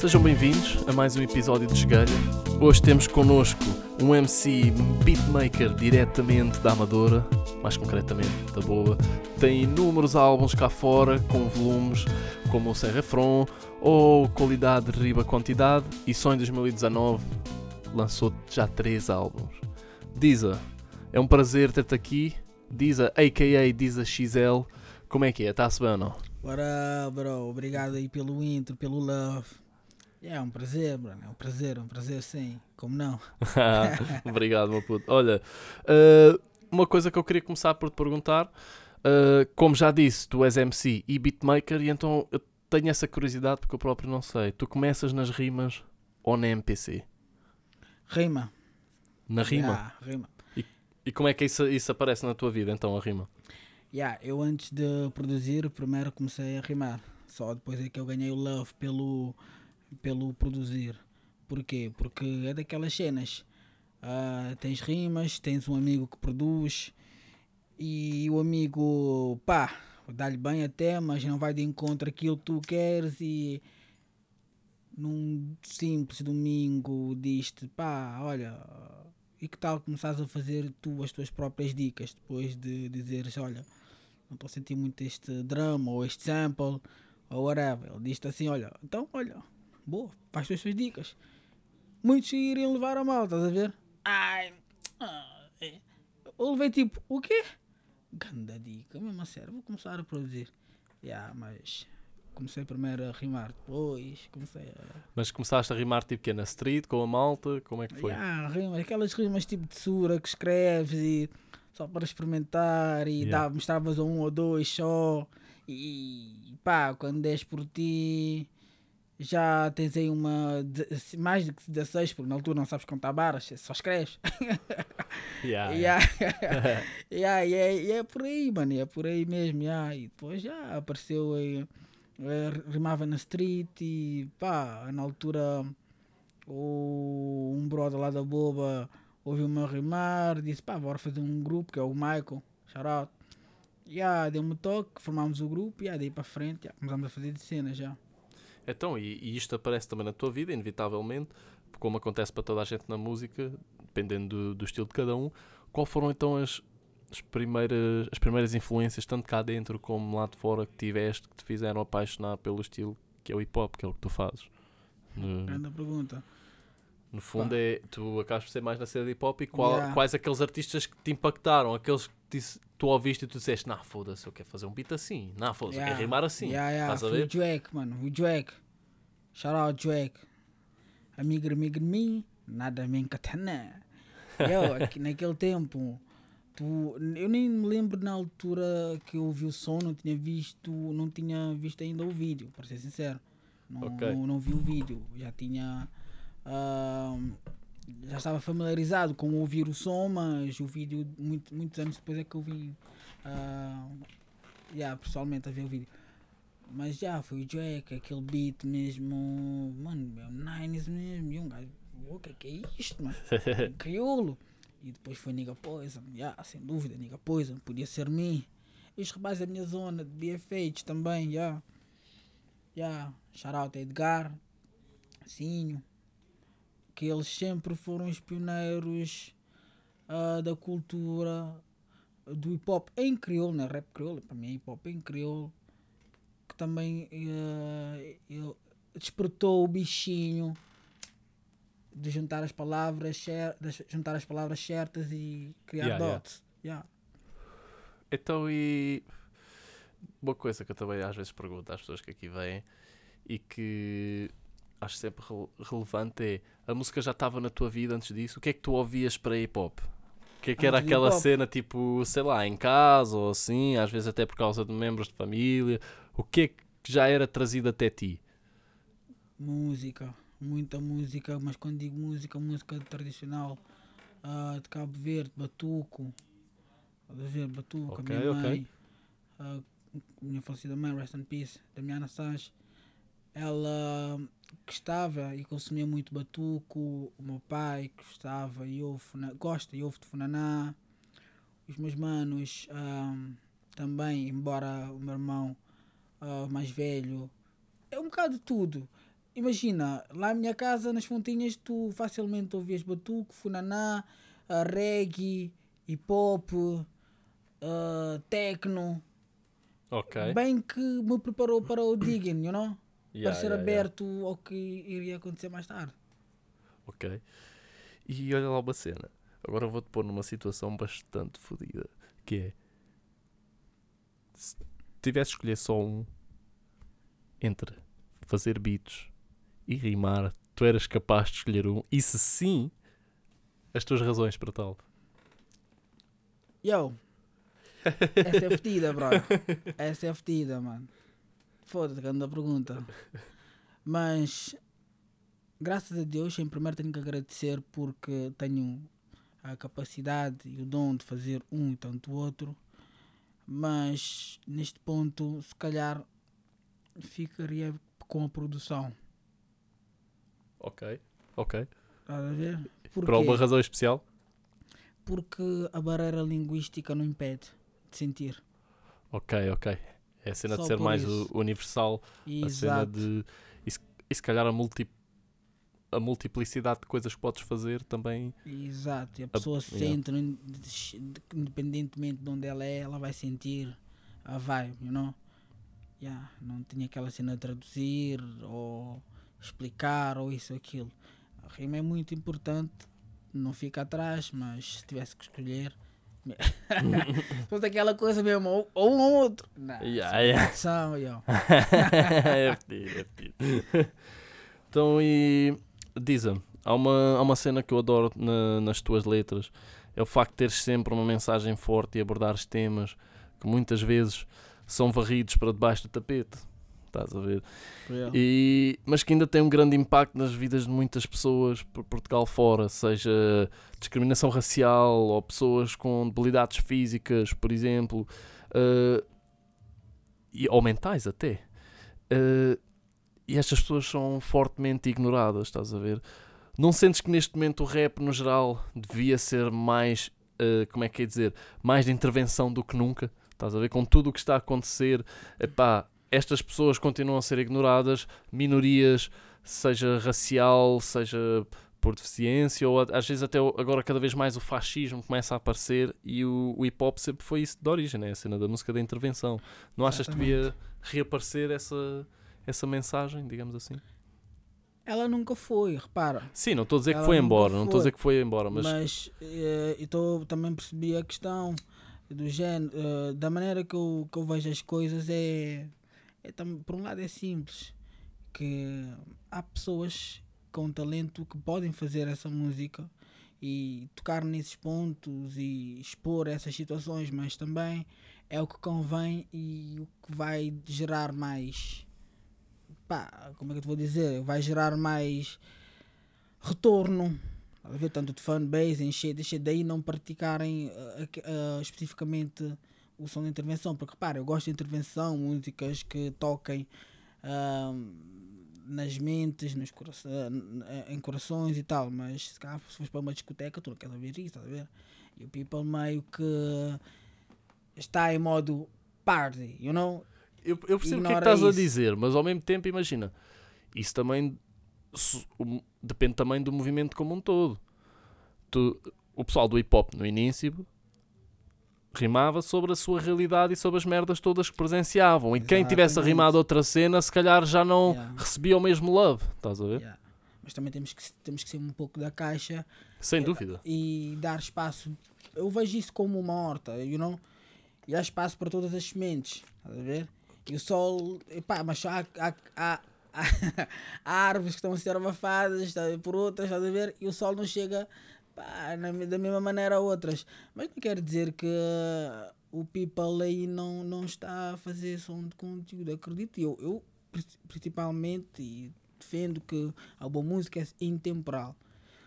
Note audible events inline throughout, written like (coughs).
Sejam bem-vindos a mais um episódio de Esgalha. Hoje temos connosco um MC beatmaker diretamente da Amadora, mais concretamente da Boa. Tem inúmeros álbuns cá fora, com volumes como o Serra From ou Qualidade Riba Quantidade, e só em 2019 lançou já três álbuns. Diza, é um prazer ter-te aqui. Diza, a.k.a. Diza XL, como é que é? Está-se bem ou não? Bora, bro, obrigado aí pelo intro, pelo love. É um prazer, Bruno. É um prazer, um prazer sim. Como não? (laughs) Obrigado, meu puto. Olha, uh, uma coisa que eu queria começar por te perguntar. Uh, como já disse, tu és MC e beatmaker, e então eu tenho essa curiosidade porque eu próprio não sei. Tu começas nas rimas ou na MPC? Rima. Na rima? Yeah, rima. E, e como é que isso, isso aparece na tua vida, então, a rima? Yeah, eu antes de produzir, primeiro comecei a rimar. Só depois é que eu ganhei o love pelo pelo produzir. Porquê? Porque é daquelas cenas. Uh, tens rimas, tens um amigo que produz e o amigo, pá, dá-lhe bem até, mas não vai de encontro aquilo que tu queres e num simples domingo diz-te, pá, olha, e que tal começares a fazer tu as tuas próprias dicas depois de dizeres, olha, não estou a sentir muito este drama ou este sample ou whatever. Ele diz-te assim, olha, então olha, boa, faz as suas dicas. Muitos iriam levar a mal, estás a ver? Ai, ah, é. eu levei tipo, o quê? Ganda dica, mesmo a sério, vou começar a produzir. Yeah, mas comecei primeiro a rimar, depois comecei a. Mas começaste a rimar tipo que é na street, com a malta? Como é que foi? Yeah, rimas, aquelas rimas tipo de sura que escreves e só para experimentar e Yeah. dá, mostravas a um ou dois só e pá, quando des por ti já tens aí uma de- mais de 16, porque na altura não sabes contar barras, só escreves. (laughs) Yeah, Yeah. Yeah, (laughs) e, é, e é por aí, mano, é por aí mesmo. Yeah. E depois já apareceu aí, eh, rimava na street e pá, na altura o, um brother lá da boba ouviu-me a rimar, disse pá, bora fazer um grupo que é o Michael, shout out. Yeah, deu-me um toque, formámos o grupo e yeah, daí para frente yeah, começámos a fazer de cena já. Então, e, e isto aparece também na tua vida, inevitavelmente, como acontece para toda a gente na música, dependendo do, do estilo de cada um. Qual foram então as, as, primeiras, as primeiras influências, tanto cá dentro como lá de fora, que tiveste, que te fizeram apaixonar pelo estilo que é o hip hop, que é o que tu fazes? Grande pergunta. no fundo, é, tu acabas por ser mais na cena de hip hop e qual- Yeah. quais aqueles artistas que te impactaram, aqueles que disse- tu ouviste e tu disseste, não, foda-se, eu quero fazer um beat assim, não, foda-se, eu quero Yeah. rimar assim. Yeah, yeah. Estás a ver? o Drake, mano. O Drake. Shout out Drake. Amigo, amigo de mim, nada me encatana. Eu, (laughs) aqui, naquele tempo, tu, eu nem me lembro na altura que eu ouvi o som, não tinha visto, não tinha visto ainda o vídeo, para ser sincero. Não, Ok. não, não vi o vídeo. Já tinha. ahm, já estava familiarizado com ouvir o som, mas o vídeo, muito, muitos anos depois é que eu vi. ah, yeah, pessoalmente a ver o vídeo. Mas já foi o Drake, aquele beat mesmo, mano, um Nines mesmo, e um gajo, o que é que é isto, mano? Um (laughs) crioulo. E depois foi Nigga Poison, yeah, sem dúvida, Nigga Poison, podia ser mim. E os rapazes da minha zona, de BFH também, já. Yeah. Yeah. Shout out Edgar, Sinho, que eles sempre foram os pioneiros ah, da cultura do hip hop em crioulo, né? Rap crioulo, para mim é hip hop em crioulo, que também eu- despertou o bichinho de juntar as palavras, de juntar as palavras certas e criar Yeah, yeah. dots. Yeah. Então, e uma coisa que eu também às vezes pergunto às pessoas que aqui vêm e que acho sempre rele- relevante é a música já estava na tua vida antes disso? O que é que tu ouvias para hip hop? O que é que era aquela cena tipo, sei lá, em casa ou assim, às vezes até por causa de membros de família? O que é que já era trazido até ti? Música, muita música, mas quando digo música, música tradicional ah, de Cabo Verde, Batuco, a ver, Batuco, Ok, a minha mãe, ah, minha falecida mãe, rest in peace, Damiana Sanches, ela gostava e consumia muito Batuco, o meu pai gostava e ouve, gosta e ouve de Funaná, os meus manos ah, também, embora o meu irmão ah, mais velho, é um bocado de tudo. imagina, lá na minha casa, nas fontinhas, tu facilmente ouvias batuque, funaná, uh, reggae, hip hop, uh, techno. Ok. Bem que me preparou para o digging, you know? Yeah, para ser yeah, yeah. aberto ao que iria acontecer mais tarde. Ok. E olha lá uma cena. Agora vou-te pôr numa situação bastante fodida. Que é. Se tivesse de escolher só um entre fazer beats e rimar, tu eras capaz de escolher um. E se sim, as tuas razões para tal. Yo, (laughs) essa é fedida, bro. Essa é fedida, mano. Foda-se, grande pergunta. (laughs) Mas, graças a Deus, em primeiro tenho que agradecer porque tenho a capacidade e o dom de fazer um e tanto o outro. Mas, neste ponto, se calhar, ficaria com a produção. Ok. Ok. Estás a ver? Por Porquê? alguma razão especial? Porque a barreira linguística não impede de sentir. Ok, ok. É a cena de Só ser por mais isso. universal. A cena Exato. de. E se, e se calhar a, multi, a multiplicidade de coisas que podes fazer também. Exato, e a pessoa yeah. sente, não- independentemente de onde ela é, ela vai sentir a vibe, you know? Yeah, não tinha aquela cena de traduzir ou explicar ou isso ou aquilo. A rima é muito importante, não fica atrás, mas se tivesse que escolher. (laughs) fosse aquela coisa mesmo, ou, ou um ou outro. Não, Yeah, yeah. opção, yo. é fedido, (laughs) é fedido. Então, e diz-me, há uma, há uma cena que eu adoro na- nas tuas letras, é o facto de teres sempre uma mensagem forte e abordares temas que muitas vezes são varridos para debaixo do tapete. Estás a ver? Yeah. E, mas que ainda tem um grande impacto nas vidas de muitas pessoas por Portugal fora, seja discriminação racial ou pessoas com debilidades físicas, por exemplo, eh, e, ou mentais até. Eh, e estas pessoas são fortemente ignoradas, estás a ver? Não sentes que neste momento o rap, no geral, devia ser mais, eh, como é que é dizer, mais de intervenção do que nunca? Estás a ver? Com tudo o que está a acontecer, epá, estas pessoas continuam a ser ignoradas, minorias, seja racial, seja por deficiência, ou às vezes até agora cada vez mais o fascismo começa a aparecer e o, o hip hop sempre foi isso de origem, né? a cena da música da intervenção. Não achas que devia reaparecer essa, essa mensagem, digamos assim? Ela nunca foi, repara. Sim, não estou a dizer que foi embora, não estou a foi. dizer que foi embora, mas, Mas, eh, então também percebi a questão do género, eh, da maneira que eu, que eu vejo as coisas é, é por um lado é simples, que há pessoas com talento que podem fazer essa música e tocar nesses pontos e expor essas situações, mas também é o que convém e o que vai gerar mais pá, como é que eu te vou dizer? Vai gerar mais retorno a ver tanto de fanbase, encher, deixa daí não praticarem aqu- ah, especificamente o som de intervenção, porque repara, eu gosto de intervenção, músicas que toquem ah, nas mentes, nos ah, n- eh, em corações e tal, mas se calhar se fores para uma discoteca tu não queres ouvir isso, estás a ver? E o people meio que está em modo party, you know? eu, eu percebo o que é que estás a isso. dizer, mas ao mesmo tempo, imagina, isso também depende também do movimento como um todo. Tu- o pessoal do hip hop no início rimava sobre a sua realidade e sobre as merdas todas que presenciavam. E quem tivesse rimado outra cena, se calhar já não Yeah. recebia o mesmo love. Estás a ver? Yeah. Mas também temos que, temos que ser um pouco da caixa Sem dúvida. e dar espaço. Eu vejo isso como uma horta, you know? E há espaço para todas as sementes, estás a ver? E o sol, epá, mas há, há, há, (laughs) há, árvores que estão a ser abafadas ver, por outras, estás a ver? E o sol não chega pá, na da mesma maneira a outras. Mas não quer dizer que o people aí não, não está a fazer som de conteúdo. Acredito, eu, eu pri- principalmente e defendo que a boa música é intemporal.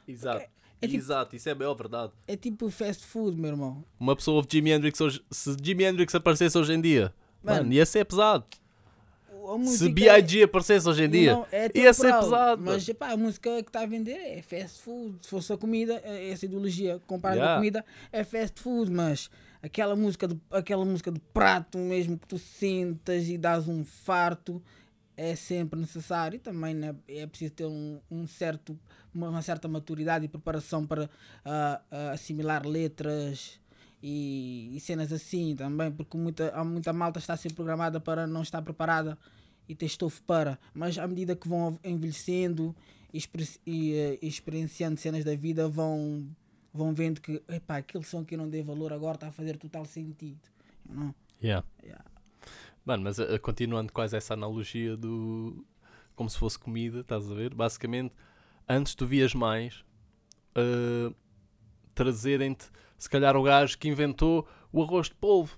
Exato. é tipo- Exato, isso é a maior verdade. É tipo fast food, meu irmão. Uma pessoa ouve Jimi Hendrix hoje. Se Jimi Hendrix aparecesse hoje em dia, Mano, mano, ia ser pesado. A Se música B.I.G. aparecesse hoje em é- dia, não, é ia ser pesado. Mas a música que está a vender é fast food. Se fosse a comida, é- essa ideologia comparada Yeah. à comida é fast food, mas aquela música, de, aquela música de prato mesmo que tu sentas e dás um farto, é sempre necessário e também né, é preciso ter um, um certo, uma, uma certa maturidade e preparação para ah, ah, assimilar letras e, e cenas assim também, porque muita, há muita malta está a ser programada para não estar preparada e ter estofo para, mas à medida que vão envelhecendo e, e, eh, experienciando cenas da vida, vão, vão vendo que epá, aquele som que eu não dei valor agora está a fazer total sentido. know? Yeah. Yeah. Mano, mas uh, continuando quase essa analogia do. como se fosse comida, estás a ver? Basicamente, antes tu vias mais uh, trazerem-te, se calhar, o gajo que inventou o arroz de polvo.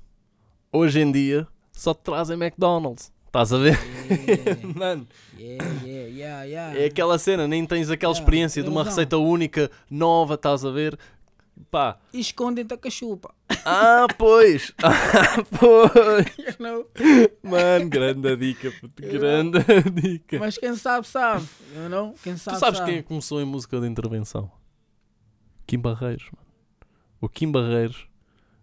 Hoje em dia, só te trazem McDonald's. Estás a ver? Yeah, (laughs) Mano, yeah, yeah, yeah, yeah. é aquela cena, nem tens aquela experiência de uma razão. receita única, nova, estás a ver? Pá, E escondem-te a cachupa. ah, pois! (laughs) Ah, pois! Mano, grande dica, puto, grande dica. Mas quem sabe, sabe. You know? Quem sabe, Tu sabes sabe. quem é começou em música de intervenção? Kim Barreiros, mano. O Kim Barreiros,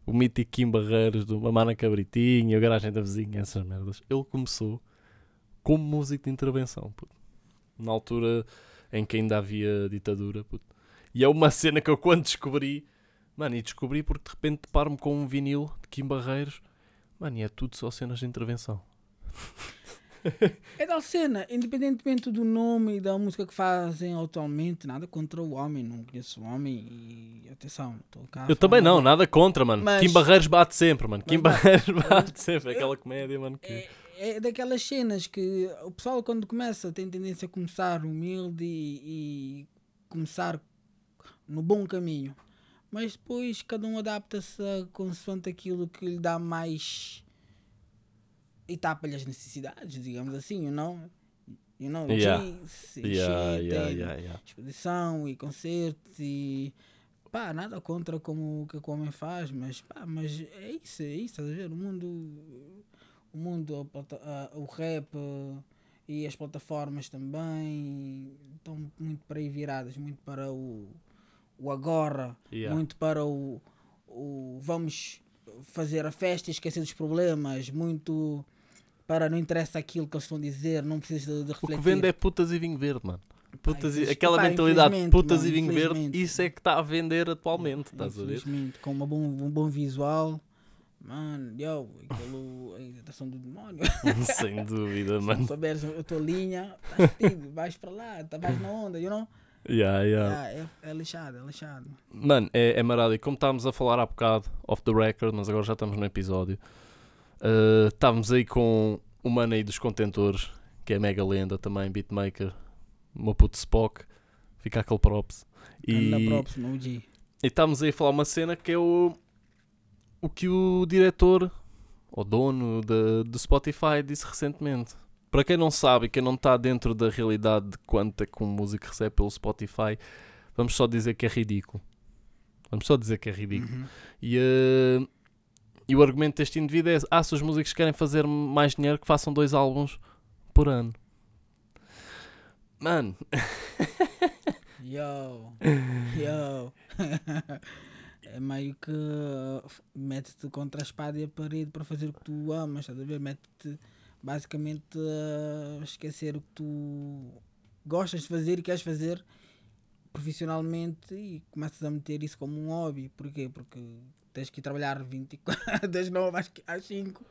o mítico Kim Barreiros do Mamana Cabritinha, o Garagem da Vizinha, essas merdas. Ele começou como músico de intervenção, puto. Na altura em que ainda havia ditadura, puto. E é uma cena que eu quando descobri, mano, e descobri porque de repente deparo-me com um vinil de Kim Barreiros, mano, e é tudo só cenas de intervenção. (laughs) (laughs) É tal cena, independentemente do nome e da música que fazem atualmente, nada contra o homem, não conheço o homem e atenção, estou cá. Eu também não, nada. contra, mano. Mas- Kim Barreiros bate sempre, mano. Kim Mas, Barreiros (laughs) bate sempre. Aquela comédia, mano. Que... É, é daquelas cenas que o pessoal quando começa tem tendência a começar humilde e, e começar no bom caminho. Mas depois cada um adapta-se consoante aquilo que lhe dá mais e tapa-lhe as necessidades, digamos assim, you know? You know, Yeah. jeans, Yeah, yeah, yeah, yeah. exposição e concertos e pá, nada contra como o que o homem faz, mas pá, mas é isso, é isso, estás a ver? O mundo, o mundo, o rap e as plataformas também estão muito para aí viradas, muito para o, o agora, Yeah. muito para o, o vamos fazer a festa e esquecer dos problemas, muito para não interessa aquilo que eles estão a dizer, não precisas de, de O refletir. que vende é putas e vinho verde, mano. Putas e... Aquela pá, mentalidade, putas mano, e vinho verde, isso é que está a vender atualmente, estás a ver? Com uma bom, um bom visual. Mano, yo, aquilo, a irritação do demónio. (laughs) Sem dúvida, Se mano. souberes a tua linha, (laughs) estás fedido, vais para lá, tá, vais na onda, you know? Yeah, yeah. Ah, é, é lixado, é lixado. Mano, é, é marado. E como estávamos a falar há bocado, off the record, mas agora já estamos no episódio, uh, estávamos aí com o mano aí dos contentores, que é mega lenda também, beatmaker, meu puto Spock, fica aquele props. E... E estávamos aí a falar uma cena que é o, o que o diretor, ou dono da- do Spotify, disse recentemente. Para quem não sabe quem não está dentro da realidade de quanto é que um músico recebe pelo Spotify, vamos só dizer que é ridículo. Vamos só dizer que é ridículo. Uhum. E, eh, e o argumento deste indivíduo é: ah, se os músicos querem fazer mais dinheiro, que façam dois álbuns por ano. Mano, (laughs) Yo, yo. (laughs) é meio que uh, mete-te contra a espada e a parede para fazer o que tu amas, estás a ver? Mete-te basicamente a esquecer o que tu gostas de fazer e queres fazer profissionalmente e começas a meter isso como um hobby. Porquê? Porque tens que ir trabalhar 24, (laughs) das 9 às, às 5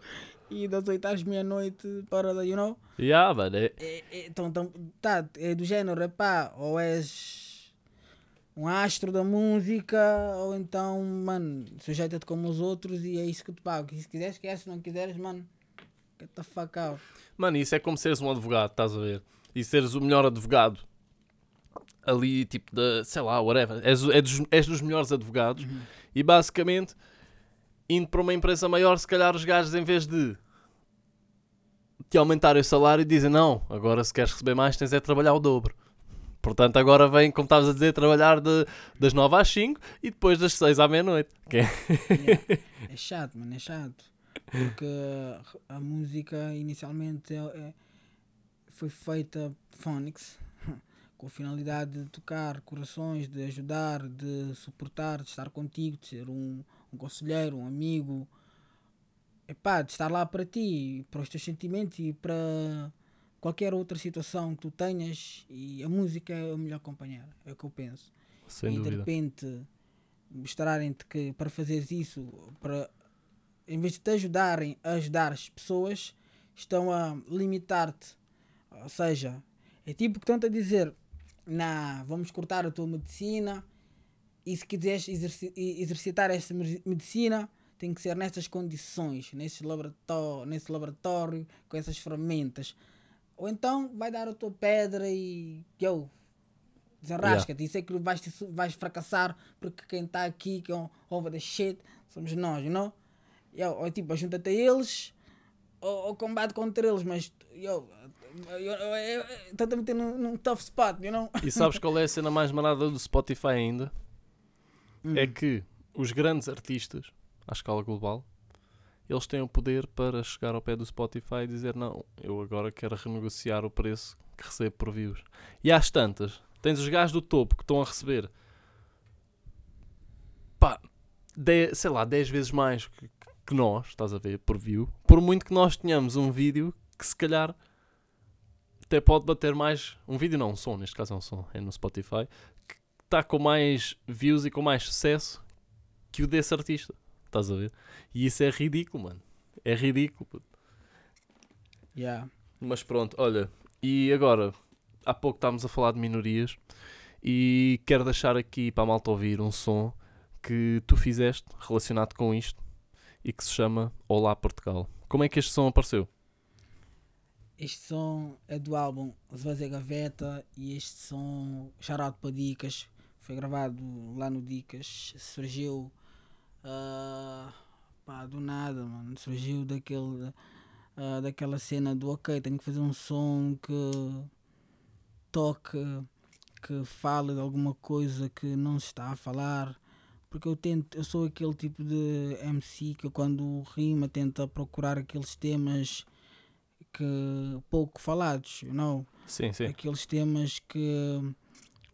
e das 8 às meia-noite para, you know? yeah, mano, é, é, é, então, então, tá, é do género, é pá, ou és um astro da música, ou então, mano, sujeita-te como os outros e é isso que tu pagas. Se quiseres, esquece, se não quiseres, mano, get the fuck out. Mano, isso é como seres um advogado, estás a ver? E seres o melhor advogado ali, tipo, de, sei lá, whatever. És, é dos, és dos melhores advogados e basicamente, indo para uma empresa maior, se calhar os gajos, em vez de te aumentarem o salário, dizem: Não, agora se queres receber mais, tens é de trabalhar o dobro. Portanto, agora vem, como estavas a dizer, trabalhar de, das 9 às 5 e depois das 6 à meia-noite. É- Yeah. É chato, mano, é chato. Porque a música inicialmente é, é- foi feita Phonics com a finalidade de tocar corações, de ajudar, de suportar, de estar contigo, de ser um, um conselheiro, um amigo. Epá, de estar lá para ti, para os teus sentimentos e para, qualquer outra situação que tu tenhas e a música é o melhor companheiro, é o que eu penso. Sem e de dúvida. repente mostrarem-te que para fazeres isso, para em vez de te ajudarem a ajudar as pessoas, estão a limitar-te. Ou seja, é tipo que estão-te a dizer, nah, vamos cortar a tua medicina e se quiseres exerci- exercitar esta me- medicina tem que ser nestas condições, nesse laboratório, nesse laboratório, com essas ferramentas. Ou então vai dar a tua pedra e eu desenrasca-te. Isso é que vais, te- vais fracassar porque quem está aqui, que é um over the shit, somos nós, know? Yo, ou tipo, junta-te a eles ou, ou combate contra eles, mas eu estou-te a meter num, num tough spot, you know? E sabes qual é a cena mais marada do Spotify ainda? Hum. É que os grandes artistas, à escala global, eles têm o poder para chegar ao pé do Spotify e dizer não, eu agora quero renegociar o preço que recebo por views. E às tantas, tens os gajos do topo que estão a receber pá, de- sei lá, 10 vezes mais que, que nós, estás a ver, por view. Por muito que nós tenhamos um vídeo que se calhar até pode bater mais. Um vídeo não, um som, neste caso é um som, é no Spotify, que está com mais views e com mais sucesso que o desse artista. Estás a ver? E isso é ridículo, mano. É ridículo. puto. Yeah. Mas pronto, olha, e agora, há pouco estávamos a falar de minorias e quero deixar aqui para a malta ouvir um som que tu fizeste relacionado com isto e que se chama Olá Portugal. Como é que este som apareceu? Este som é do álbum Esvazia Gaveta e este som, Charado para Dicas, foi gravado lá no Dicas, surgiu ah, pá, do nada, mano, surgiu daquele, ah, daquela cena do ok, tenho que fazer um som que toque, que fale de alguma coisa que não se está a falar, porque eu tento, eu sou aquele tipo de MC que quando rima tenta procurar aqueles temas que pouco falados, know? Sim, sim. aqueles temas que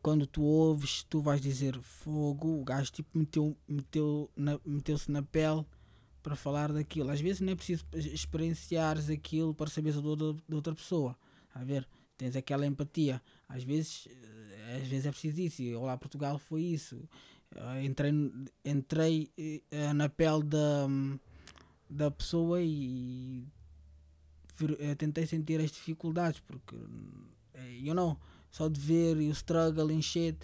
quando tu ouves tu vais dizer fogo, o gajo tipo meteu, meteu na, meteu-se na pele para falar daquilo. Às vezes não é preciso experienciares aquilo para saberes do outra, da outra pessoa. A ver, tens aquela empatia. Às vezes, eh, às vezes é preciso isso. E Olá Portugal foi isso. Eh, Entrei, entrei eh, na pele da, da pessoa e tentei sentir as dificuldades porque eh, you know, só de ver o struggle and shit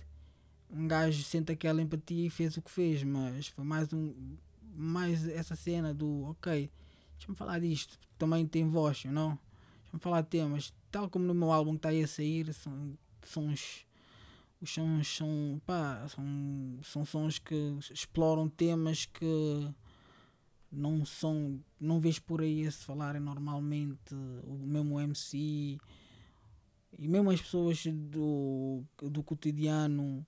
um gajo sente aquela empatia e fez o que fez, mas foi mais um mais essa cena do ok, deixa-me falar disto, também tem voz, know? Deixa-me falar de temas, tal como no meu álbum que está aí a sair, são sons os sons são, pá, são, são sons que exploram temas que não são, não vês por aí se falarem normalmente, o mesmo MC e mesmo as pessoas do, do cotidiano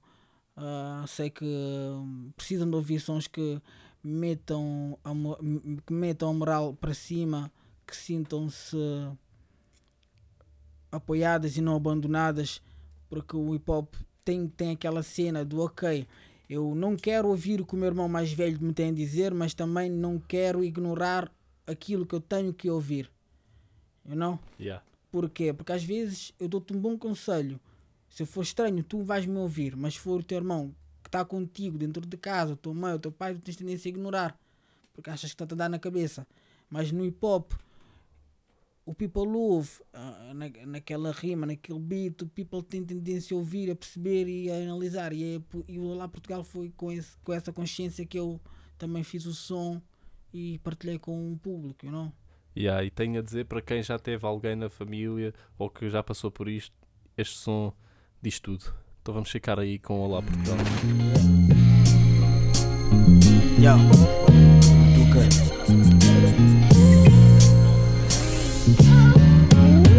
ah, sei que hum, precisam de ouvir sons que metam a, que metam a moral para cima, que sintam-se apoiadas e não abandonadas, porque o hip hop tem, tem aquela cena do ok, eu não quero ouvir o que o meu irmão mais velho me tem a dizer, mas também não quero ignorar aquilo que eu tenho que ouvir. You know? Yeah. Porquê? Porque às vezes eu dou-te um bom conselho. Se eu for estranho, tu vais me ouvir, mas se for o teu irmão que está contigo dentro de casa, o tua mãe, o teu pai, tu tens tendência a ignorar, porque achas que está-te a dar na cabeça. Mas no hip hop, o people love, ah, na, naquela rima, naquele beat, o people tem tendência a ouvir, a perceber e a analisar. E, é, e o lá Portugal foi com, esse, com essa consciência que eu também fiz o som e partilhei com o público, you know? Yeah, e tenho a dizer para quem já teve alguém na família ou que já passou por isto, este som diz tudo. Então vamos ficar aí com Olá Portugal. Yo,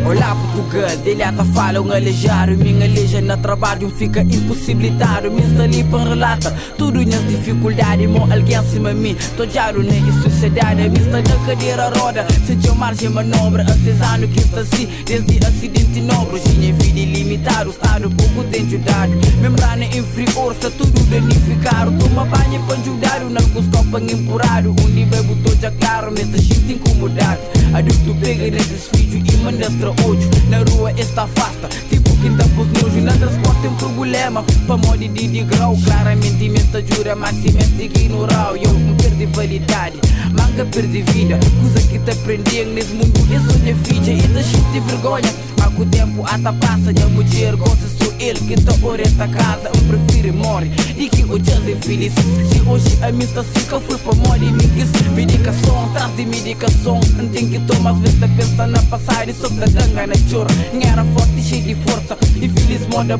Olá Portugal, delhata fala um aleijado Minha leja no trabalho fica impossibilitado. Minha talipa relata tudo minhas dificuldades. Mo alguém acima mim, tô jaro em sociedade Minha na cadeira roda, sentiu margem manobra. Artesano que está assim, desde acidente nobre Tinha vida ilimitada, o estado pouco tem ajudado Membrana inferior, está tudo danificado. Toma banho para ajudar, o nalgos copa empurrado. Onde bebo tô já claro, tá gente incomodado Adulto pega nesses vídeos e manda Na rua está afasta Tipo que ainda pôs nojo Na transporte tem problema. Para modo de de grau Claramente me está jura ignorar Eu me perdi validade Manga perdi vida. Coisa que te aprendi nesse mundo sou minha filha E te cheio de vergonha Há que o tempo até passa E a mulher gosta sou ele que te orienta a casa. Eu prefiro morre E que o jazz é feliz Se hoje a minha está seca Fui para morrer e me quis Medicação Traz de medicação. Não tem que tomar Às vezes pensa na passar E só te danga na chora. Era forte e cheio de força. E feliz moda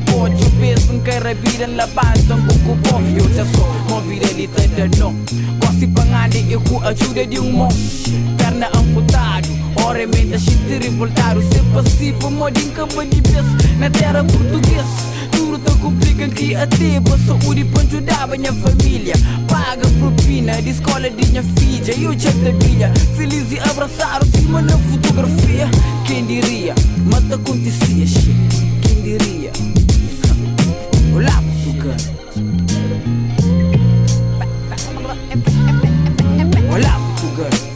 pangani E com a ajuda de um monte Perna amputado Ora mente a gente revoltado Se passivo Modo em campo de peso Na terra portuguesa. Tudo te complica que até saúde pra ajudar a minha família. Paga propina de escola de minha filha E eu já te bilha Feliz e abraçar o cima na fotografia. Quem diria? Mas acontecia Quem diria? (laughs) Olá Portugal Olá Portugal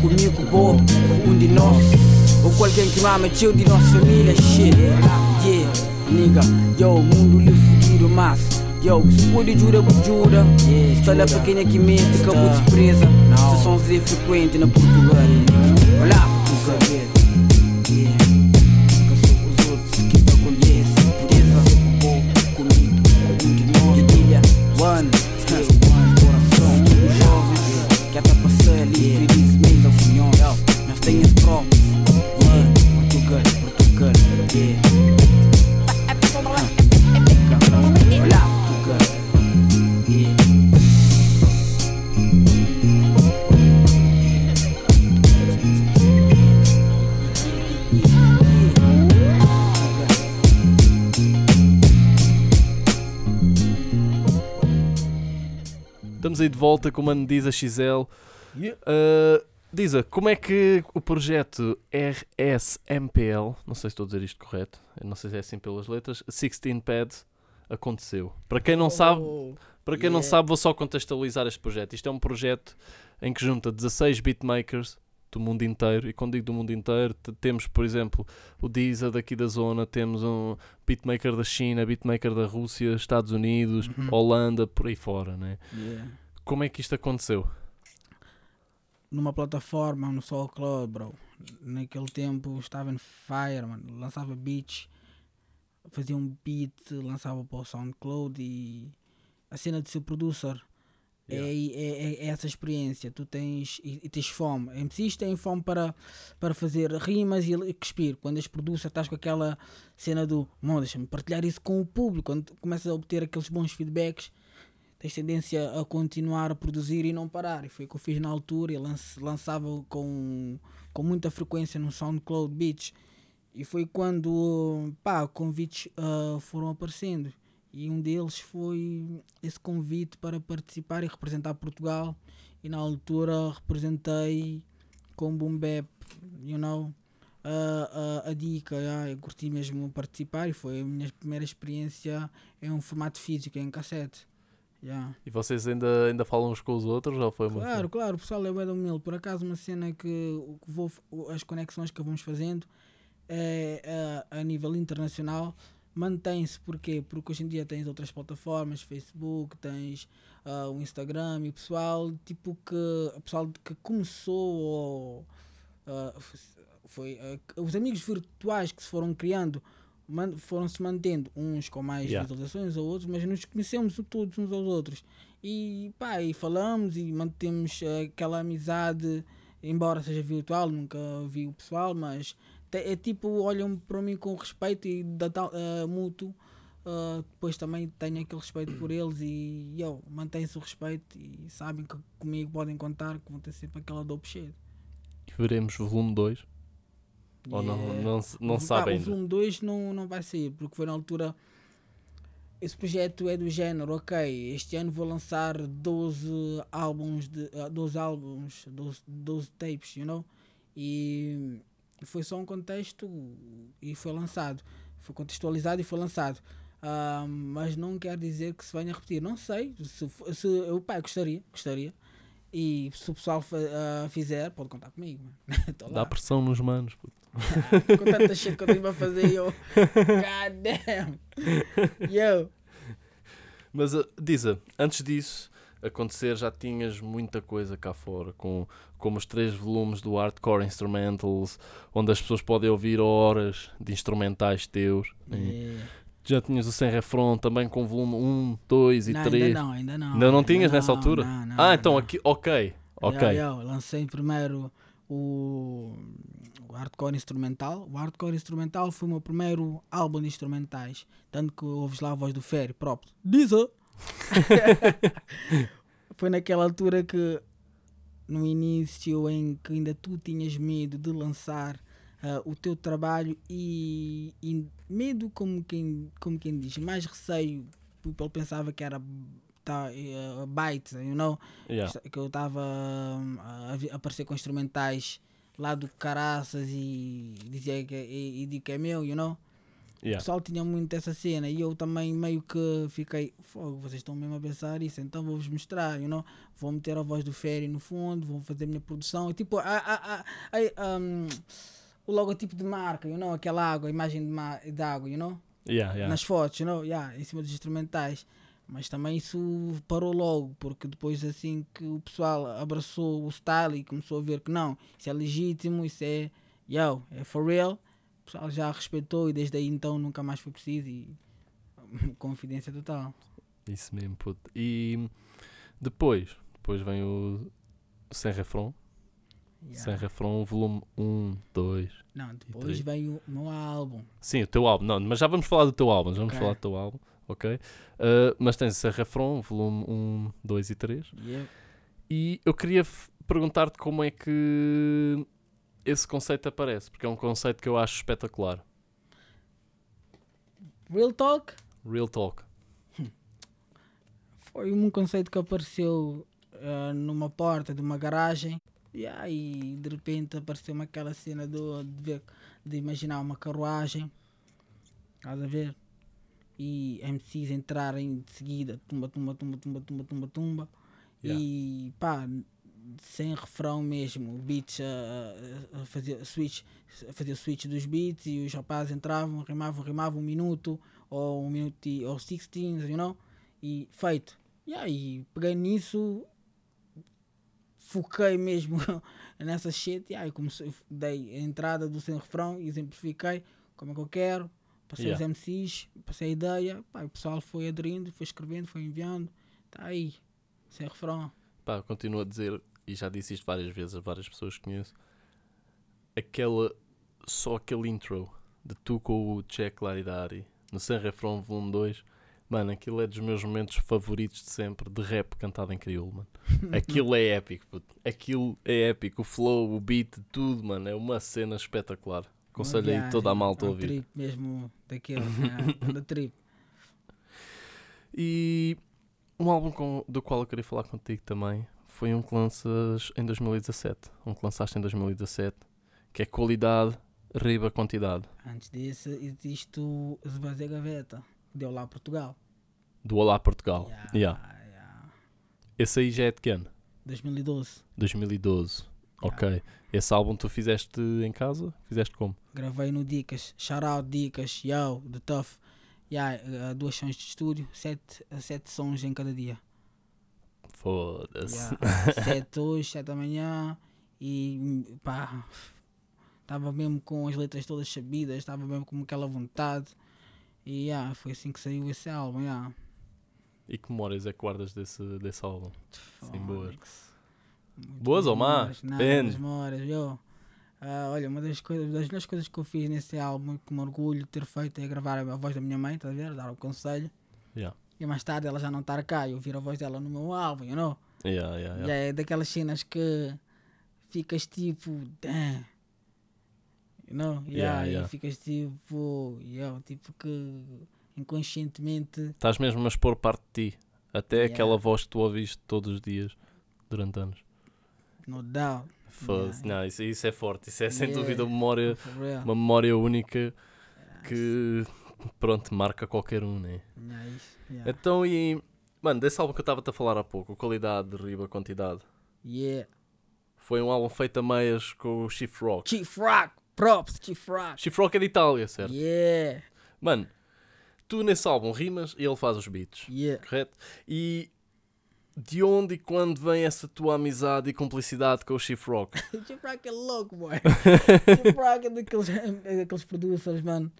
comigo, boa Um de nós Ou com alguém que mama tio de nossa família Shit, yeah Nigga, yo, mundo lhe fudido mas Yo, se pode jura, jura Está lá pequena que mente, bu despreza Se são zé frequente na Portugal Olá Portugal Estamos aí de volta com o mano Diza XL. Uh, Diza, como é que o projeto RSMPL, não sei se estou a dizer isto correto, não sei se é assim pelas letras, 16 Pad aconteceu? Para quem não sabe, Oh, para quem não yeah. sabe, vou só contextualizar este projeto. Isto é um projeto em que junta 16 beatmakers do mundo inteiro, e quando digo do mundo inteiro, te- temos, por exemplo, o Diza daqui da zona, temos um beatmaker da China, beatmaker da Rússia, Estados Unidos, Uhum. Holanda, por aí fora, né? yeah. Como é que isto aconteceu? numa plataforma no SoundCloud, bro. Naquele tempo estava em Fire, mano. Lançava beats, fazia um beat, lançava para o SoundCloud e a cena de ser producer é, é, é- é essa experiência. Tu tens e, e tens fome. MCs têm fome para, para fazer rimas e, e cuspir. Quando és producer, estás com aquela cena do "Mano, deixa-me partilhar isso com o público. Quando começas a obter aqueles bons feedbacks, tens tendência a continuar a produzir e não parar. E foi o que eu fiz na altura. Eu lançava com, com muita frequência no SoundCloud Beats. E foi quando pá, convites ah, foram aparecendo. E um deles foi esse convite para participar e representar Portugal. E na altura representei com Boom Bap, you know. ah, ah, a dica, ah, eu curti mesmo participar e foi a minha primeira experiência em um formato físico, em cassete. Yeah. E vocês ainda, ainda falam uns com os outros? Ou foi uma Claro, claro, o pessoal é bem humilde. Por acaso, uma cena que, que vou, as conexões que vamos fazendo é, a, a nível internacional mantém-se. Porquê? Porque hoje em dia tens outras plataformas, Facebook, tens ah, o Instagram e o pessoal, tipo que o pessoal que começou ou, f- foi ah, os amigos virtuais que se foram criando man- foram se mantendo uns com mais Yeah. visualizações ou outros, mas nos conhecemos todos uns aos outros e pá, e falamos e mantemos aquela amizade, embora seja virtual, nunca vi o pessoal, mas é tipo, olham para mim com respeito e da tal eh, mútuo. eh, depois também tenho aquele respeito por eles e eu mantém-se o respeito e sabem que comigo podem contar que vão ter sempre aquela dope shit. Veremos volume 2? Ou não, Yeah. não, não O- sabe ah, ainda? O volume 2 não, não vai sair, porque foi na altura esse projeto é do género, ok, este ano vou lançar 12 álbuns, de, ah, 12 álbuns, 12, 12 tapes, you know? E foi só um contexto e foi lançado. Foi contextualizado e foi lançado. Ah, mas não quer dizer que se venha a repetir. Não sei. Se, se eu, pá, gostaria, gostaria. E se o pessoal ah, fizer, pode contar comigo. (laughs) Dá pressão nos manos. puto. Com tanta shit que eu tenho para fazer, eu. God damn. Yo. Mas uh, Diza, antes disso acontecer já tinhas muita coisa cá fora, com, como os três volumes do Hardcore Instrumentals, onde as pessoas podem ouvir horas de instrumentais teus. Yeah. Já tinhas o Sem Refrão também com volume 1, 2 e Não, 3. ainda não, ainda não. Ainda não tinhas nessa não, altura? não, não, ah, então aqui, ok, ok. Eu, eu lancei primeiro o Hardcore Instrumental. O Hardcore Instrumental foi o meu primeiro álbum de instrumentais. Tanto que ouves lá a voz do Ferry próprio. Diza! (laughs) foi naquela altura que, no início, em que ainda tu tinhas medo de lançar ah, o teu trabalho e, e medo, como quem, como quem diz, mais receio, porque ele pensava que era tá, eh, bytes, you know? Yeah. que eu estava a, vi- a aparecer com instrumentais lá do caraças e dizia que, e, e digo que é meu, you know? O Yeah. pessoal tinha muito essa cena e eu também meio que fiquei, fogo, vocês estão mesmo a pensar isso, então vou-vos mostrar, you know? Vou meter a voz do Ferry no fundo, vou fazer a minha produção, e tipo, a, a, a, um, o logotipo de marca, you know? Aquela água, a imagem de, de água, you know? Yeah, yeah. nas fotos, you know? yeah, em cima dos instrumentais. Mas também isso parou logo, porque depois assim que o pessoal abraçou o style e começou a ver que não, isso é legítimo, isso é, yo, é for real, o pessoal já respeitou e desde aí então nunca mais foi preciso e (laughs) confidência total. Isso mesmo, puto. E depois, depois vem o Sem Refrão. Yeah. Sem Refrão, volume 1, 2. Não, depois veio o meu álbum. Sim, o teu álbum. Não, mas já vamos falar do teu álbum. Já vamos Ok. falar do teu álbum, ok? Uh, mas tens Sem Refrão, volume 1, 2 e 3. Yeah. E eu queria perguntar-te como é que esse conceito aparece, porque é um conceito que eu acho espetacular. Real Talk Real talk. (laughs) Foi um conceito que apareceu ah, numa porta de uma garagem e aí de repente apareceu-me aquela cena do, de, ver, de imaginar uma carruagem, estás a ver? E MCs entrarem de seguida, tumba, tumba, tumba, tumba, tumba, tumba, tumba. Yeah. E pá, sem refrão mesmo, beats a, a, fazer switch, a fazer switch dos beats e os rapazes entravam, rimavam, rimavam um minuto ou um minuto e, ou 16, you know? E feito. E aí peguei nisso, foquei mesmo (laughs) nessa shit, e aí comecei, dei a entrada do sem refrão e exemplifiquei como é que eu quero, passei Yeah. os MCs, passei a ideia, pá, o pessoal foi aderindo, foi escrevendo, foi enviando, tá aí, sem refrão. Pá, continuo a dizer, e já disse isto várias vezes a várias pessoas que conheço, aquela, só aquele intro de tu com o Che Claridade no Sem Refrão Volume 2, mano, aquilo é dos meus momentos favoritos de sempre de rap cantado em crioulo, mano. (laughs) Aquilo é épico, puto. Aquilo é épico, o flow, o beat, tudo, mano, é uma cena espetacular. Aconselho aí toda a malta a ouvir. trip mesmo daquele, (laughs) né? da trip. E um álbum com- do qual eu queria falar contigo também foi um que lanças em 2017. Um que lançaste em 2017, que é qualidade, riba, quantidade. Antes disso existe o Esvaziar Gaveta, que deu lá a Portugal. Do Olá Portugal. Yeah, Yeah. yeah. Esse aí já é de que ano? 2012. 2012. Ok. Esse álbum tu fizeste em casa? Fizeste como? Gravei no Dicas, shout out Dicas, yo, The Tough. Yeah, eh, duas sessões de estúdio, sete, eh, sete sons em cada dia. Foda-se. Yeah. (laughs) sete hoje, sete da manhã e pá, estava mesmo com as letras todas sabidas, estava mesmo com aquela vontade. E yeah, foi assim que saiu esse álbum. Yeah. E que memórias é que guardas desse, desse álbum? Sim, boas. Muito Boas ou más? Depende. boas memórias, yo. Ah, olha, uma das, coisas, das melhores coisas que eu fiz nesse álbum e que me orgulho de ter feito é gravar a voz da minha mãe, tá a ver? Dar o conselho. Yeah. E mais tarde ela já não estar cá e ouvir a voz dela no meu álbum, you know? Yeah, yeah, E yeah. é daquelas cenas que ficas tipo, damn. You know? Yeah, Yeah, yeah. E ficas tipo, yeah, tipo que inconscientemente. Estás mesmo a expor parte de ti. Até aquela voz que tu ouviste todos os dias durante anos. No doubt. Foda-se. Yeah. Não, isso, isso é forte. Isso é sem Yeah. dúvida uma memória, uma memória única que, pronto, marca qualquer um, né? Yeah, isso, yeah. Então, e. Mano, desse álbum que eu estava-te a falar há pouco, qualidade, riba, quantidade. Yeah. Foi um álbum feito a meias com o Chief Rock. Chief Rock, props, Chief Rock. Chief Rock é de Itália, certo? Yeah, Mano, tu nesse álbum rimas e ele faz os beats, yeah. correto? E de onde e quando vem essa tua amizade e cumplicidade com o Chief Rock? (laughs) Chief Rock é louco, boy. (laughs) Chief Rock é daqueles, é daqueles producers, mano.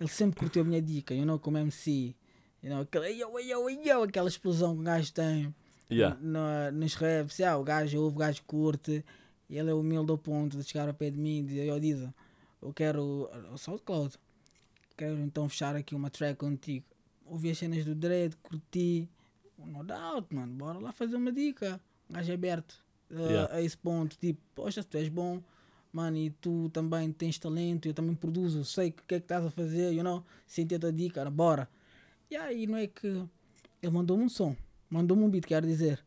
Ele sempre curtiu a minha dica, you know, como MC. You know, aquele, yo, yo, yo, aquela explosão que o gajo tem Yeah. no, nos raps. Yeah, o gajo ouve, o gajo curte. E ele é humilde ao ponto de chegar ao pé de mim e dizer, yo, Diza, eu quero, o SoundCloud, quero então fechar aqui uma track contigo. Ouvi as cenas do Dread, curti. No doubt, mano, bora lá fazer uma dica. O gajo aberto uh, Yeah. a esse ponto. Tipo, poxa, se tu és bom, mano, e tu também tens talento, eu também produzo, sei o que é que estás a fazer, you know, senti a tua dica, ora, bora. E aí não é que ele mandou-me um som, mandou-me um beat, quero dizer.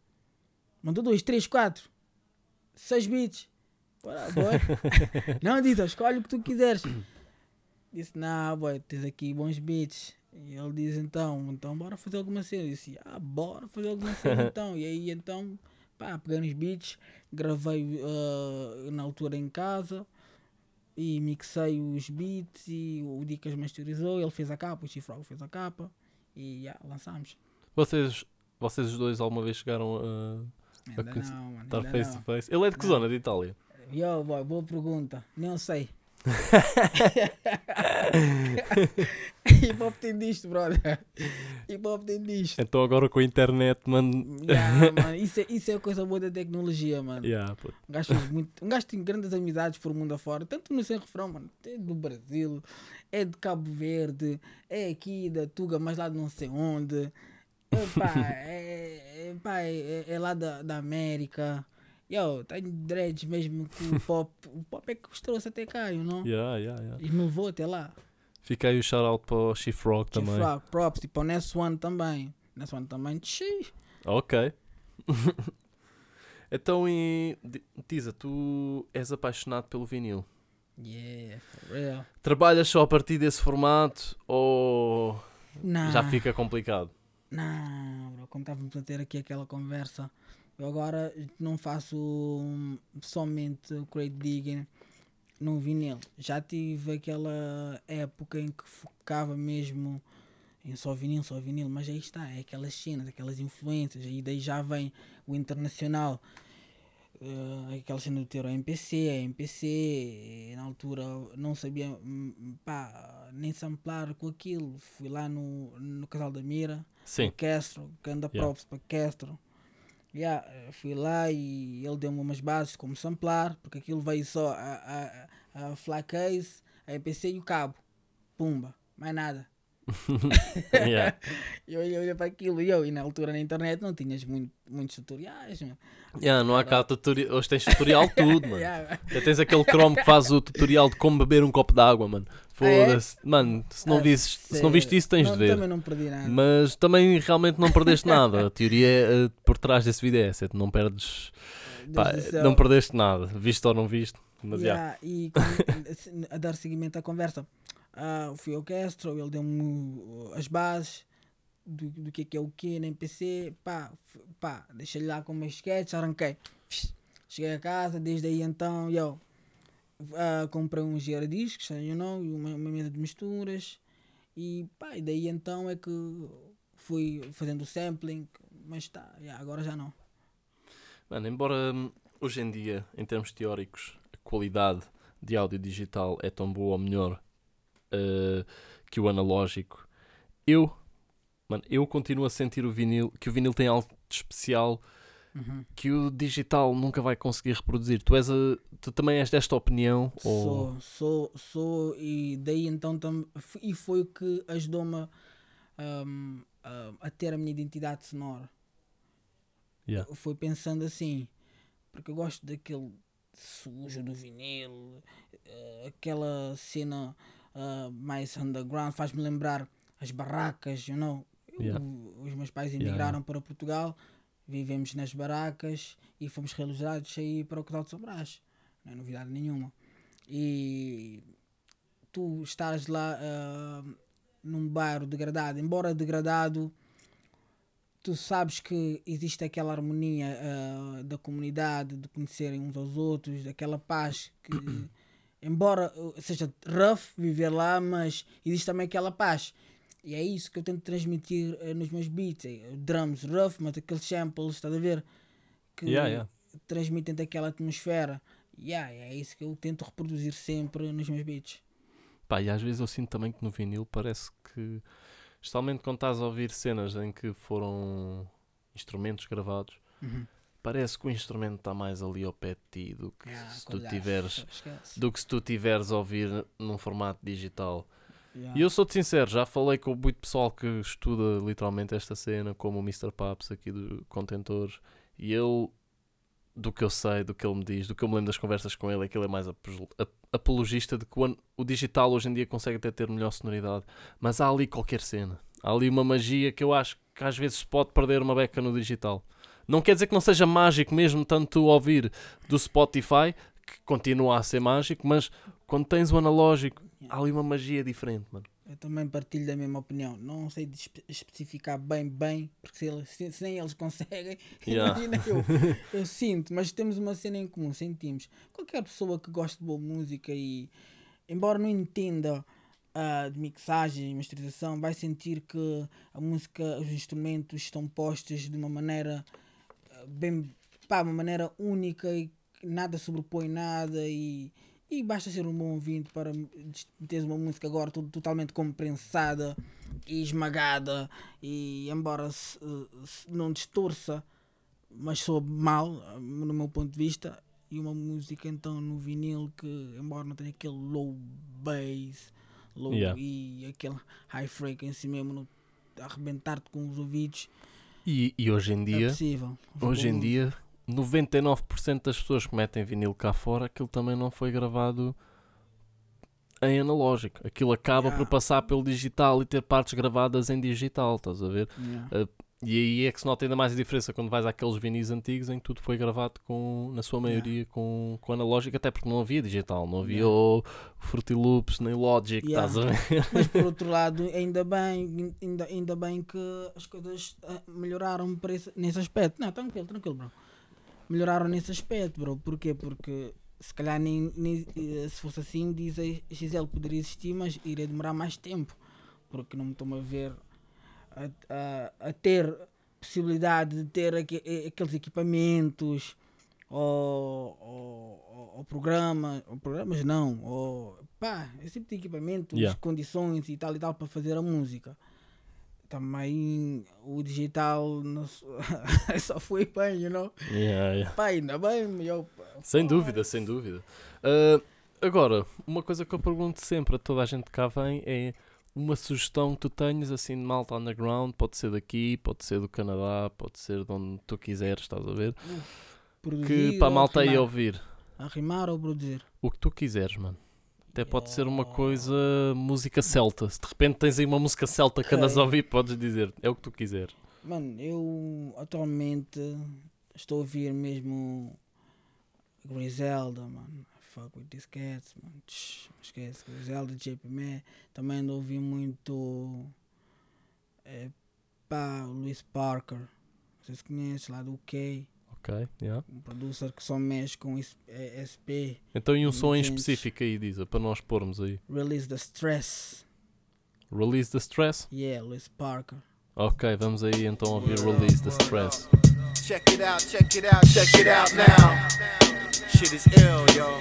Mandou dois, três, quatro, seis beats. Bora, (laughs) não, Dita, escolhe o que tu quiseres. Disse, não, boy, tens aqui bons beats. E ele diz, então, então bora fazer alguma cena. Eu disse, ah, bora fazer alguma cena (laughs) então. E aí, então, pá, peguei nos beats, gravei ah, na altura em casa e mixei os beats e o Dicas masterizou, ele fez a capa, o Chifrog fez a capa e já, lançámos. Vocês, vocês os dois alguma vez chegaram a conhece- não, mano, estar face não. to face? Ele é de que Não. zona de Itália? Yo, boy, boa pergunta. Nem sei. (laughs) Hip hop tem disto, brother. Hip hop tem disto. Então agora com a internet, mano. Yeah, (laughs) isso, é, isso é a coisa boa da tecnologia, mano. Yeah, puto. Um gajo, muito, um gajo tem grandes amizades por mundo afora, tanto no sem refrão, mano. É do Brasil, é de Cabo Verde, é aqui da Tuga, mas lá de não sei onde. Epá, (laughs) é, é, pá, é, é lá da, da América. Yo, tenho dreads mesmo que o (laughs) pop, o pop é que os trouxe até cá, you know? Yeah, yeah, yeah. E me levou até lá. Fica aí o shout-out para o Chief Rock Chief também. Rock, props, tipo, o Ness One também. Ness One também, xiii. Ok. (laughs) então, e Tisa, tu és apaixonado pelo vinil. Yeah, for real. Trabalhas só a partir desse formato ou Não. já fica complicado? Não, bro, como estávamos a ter aqui aquela conversa, eu agora não faço hum, somente o crate digging no vinil. Já tive aquela época em que focava mesmo em só vinil, só vinil, mas aí está, é aquelas cenas, aquelas influências, aí daí já vem o internacional. eh, aquela cena do ter o MPC, a MPC, na altura não sabia hum, pá, nem samplar com aquilo. Fui lá no, no Casal da Mira, Sim. Castro, que anda Yeah. props para Castro. Yeah, fui lá e ele deu-me umas bases como samplar, porque aquilo veio só a, a, a fly case, a MPC e o cabo. Pumba, mais nada. (laughs) Yeah. Eu olhei, para aquilo e eu, e na altura na internet não tinhas muito, muitos tutoriais, mano. Yeah, não há cá tutorial. Hoje tens tutorial de (laughs) tudo, mano. Yeah. Já tens aquele Chrome que faz o tutorial de como beber um copo de água, mano. Foda-se. Mano, se não, Ah, visses, se não viste isso, tens não, de ver. Também não perdi nada. Mas também realmente não perdeste nada. A teoria eh, por trás desse vídeo é essa: tu não perdes. Pá, não perdeste nada, visto ou não visto. Mas. Yeah, E como- (laughs) a dar seguimento à conversa, ah, fui ao Castro, ele deu-me uh, as bases do, do que é que é o que na MPC, pá, pá, deixei lá com meus sketches, arranquei. Cheguei a casa, desde aí então, eu ah, comprei um giradiscos, you know, e uma, uma mesa de misturas, e pá, e daí então é que fui fazendo sampling, mas tá, yeah, agora já não. Mano, embora hum, hoje em dia, em termos teóricos, a qualidade de áudio digital é tão boa ou melhor eh, que o analógico, eu, mano, eu continuo a sentir o vinil, que o vinil tem algo de especial Uhum. que o digital nunca vai conseguir reproduzir. Tu, és a, tu também és desta opinião? Ou... Sou, sou, sou, e daí então tam, e foi o que ajudou-me ahm, a, ter a minha identidade sonora. Yeah. Fui pensando assim, porque eu gosto daquele sujo do vinil, eh, aquela cena ah, mais underground, faz-me lembrar as barracas, you know. Yeah. O- os meus pais Yeah, emigraram para Portugal, vivemos nas barracas e fomos realojados aí para o Codal de Sobras. Não é novidade nenhuma. E tu estás lá ah, num bairro degradado, embora degradado, tu sabes que existe aquela harmonia ah, da comunidade, de conhecerem uns aos outros, aquela paz que, (coughs) embora seja rough viver lá, mas existe também aquela paz. E é isso que eu tento transmitir eh, nos meus beats. eh, drums rough, mas aqueles samples, estás a ver? Que Yeah, yeah. transmitem aquela atmosfera. Yeah, é isso que eu tento reproduzir sempre nos meus beats. Pá, e às vezes eu sinto também que no vinil parece que, especialmente quando estás a ouvir cenas em que foram instrumentos gravados, Uhum. Parece que o instrumento está mais ali ao pé de ti do que Yeah, se tu tiveres esquece. do que se tu tiveres a ouvir num formato digital. Yeah. E eu sou-te sincero, já falei com muito pessoal que estuda literalmente esta cena, como o Mr. Paps aqui do Contentores, e ele, do que eu sei, do que ele me diz, do que eu me lembro das conversas com ele, é que ele é mais apo- ap- apologista de que o, o digital hoje em dia consegue até ter melhor sonoridade, mas há ali qualquer cena, há ali uma magia que eu acho que às vezes se pode perder uma beca no digital. Não quer dizer que não seja mágico mesmo tanto ouvir do Spotify, que continua a ser mágico, mas quando tens o analógico, há ali uma magia diferente, mano. Eu também partilho da mesma opinião. Não sei espe- especificar bem, bem, porque se, eles, se, se nem eles conseguem, (laughs) Yeah. imagina eu. (laughs) Eu sinto, mas temos uma cena em comum, sentimos. Qualquer pessoa que goste de boa música e, embora não entenda ah, de mixagem e masterização, vai sentir que a música, os instrumentos estão postos de uma maneira bem, pá, uma maneira única e nada sobrepõe nada e, e basta ser um bom ouvinte para teres uma música agora to- totalmente comprensada e esmagada e embora se, se não distorça mas soa mal no meu ponto de vista e uma música então no vinil que embora não tenha aquele low bass low Yeah. e aquele high frequency mesmo no, arrebentar-te com os ouvidos E, e hoje em é dia, possível hoje em dia, 99% das pessoas que metem vinil cá fora, aquilo também não foi gravado em analógico. Aquilo acaba Yeah. por passar pelo digital e ter partes gravadas em digital, estás a ver? yeah. E aí é que se nota ainda mais a diferença quando vais àqueles vinis antigos em que tudo foi gravado com, na sua maioria com, com analógico, até porque não havia digital, não havia Yeah. o Fruity Loops nem Logic, Yeah. estás a ver? Mas por outro (laughs) lado, ainda bem, ainda, ainda bem que as coisas ah, melhoraram esse- nesse aspecto. Não, tranquilo, tranquilo, bro. Melhoraram nesse aspecto, bro. Porquê? Porque se calhar nem, nem, eh, se fosse assim, diz a XL poderia existir, mas iria demorar mais tempo. Porque não me estou a ver a, a, a ter possibilidade de ter eh, aqueles equipamentos ou, ou, ou programa, ou programas não, ou pá, esse tipo de equipamentos, Yeah. condições e tal e tal para fazer a música. Também o digital (laughs) só foi bem, you know? Yeah, yeah. Pá, ainda bem, eu, Sem dúvida, sem dúvida. Ah, agora, uma coisa que eu pergunto sempre a toda a gente que cá vem é uma sugestão que tu tenhas assim de malta underground, pode ser daqui, pode ser do Canadá, pode ser de onde tu quiseres, estás a ver? produzir Que para a malta aí ouvir A rimar ou produzir? o que tu quiseres, mano. Até pode ser uma coisa música celta. Se de repente tens aí uma música celta que andas a ouvir, podes dizer, é o que tu quiseres. Mano, eu atualmente estou a ouvir mesmo Griselda, mano. Fuck with these cats, mano. Esquece, Griselda, JP Man. Também ando a ouvir muito. É, pá, Luis Parker. Não sei se conhece lá do UK. Ok, yeah. Um producer que só mexe com is- é, SP. Então e um som em específico aí, Diza, para nós pormos aí. Release the Stress. Release the Stress? Yeah, Luis Parker. Ok, vamos aí então ouvir Release the Stress. Check it out, check it out, check it out now. Shit is ill, yo.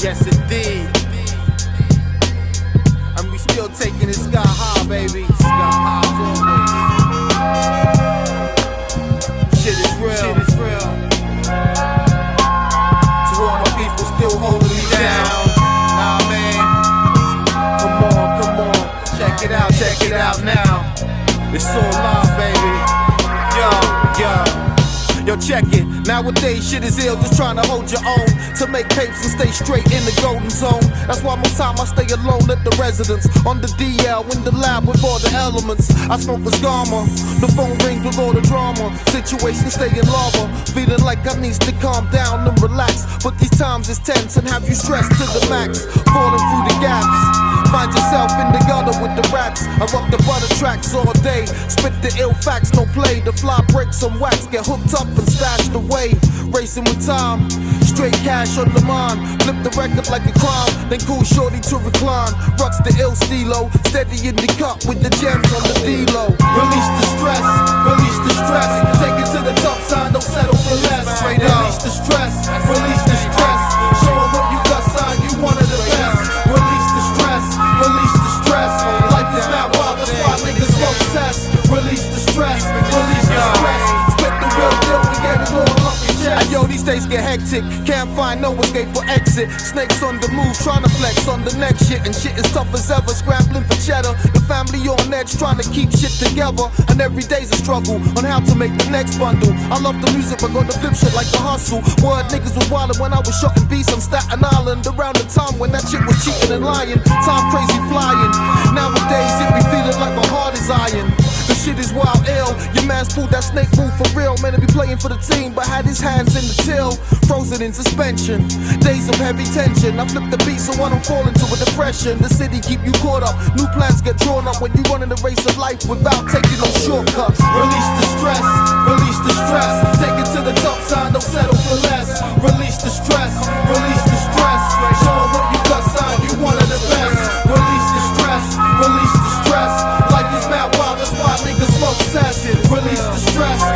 Yes, indeed. And we still taking it sky high, baby. Sky high check it out, now. It's all love, baby. Yo, yo. Yo, check it. Nowadays, shit is ill, just trying to hold your own. To make papes and stay straight in the golden zone. That's why most time I stay alone at the residence. On the DL, in the lab with all the elements. I smoke a scammer. The phone rings with all the drama. Situation stay in lava. Feeling like I need to calm down and relax. But these times is tense and have you stressed to the max. Falling through the gaps. Find yourself in the gutter with the raps. I rock the butter tracks all day. Spit the ill facts, no play. The fly breaks some wax, get hooked up and stashed away. Racing with time, straight cash on the mind. Flip the record like a crime, then cool shorty to recline. Rocks the ill stilo, steady in the cup with the gems on the D-low. Release the stress, release the stress. Take it to the top side, don't settle for less. Release the stress, release the stress. Days get hectic, can't find no escape or exit. Snakes on the move, trying to flex on the next shit, and shit is tough as ever. Scrambling for cheddar, the family on edge, trying to keep shit together. And every day's a struggle on how to make the next bundle. I love the music, but to flip shit like the hustle. Word niggas was wildin' when I was shotting beats on Staten Island. Around the time when that shit was cheating and lying, time crazy flying. Nowadays it be feeling like my heart is iron. Shit is wild ill. Your man's pulled that snake move for real. Man, to be playing for the team, but had his hands in the till, frozen in suspension. Days of heavy tension. I flip the beat so I don't fall into a depression. The city keep you caught up. New plans get drawn up when you run in the race of life without taking no shortcuts. Release the stress, release the stress. Take it to the top side, don't settle for less. Release the stress, release the stress. Show what you Release the stress,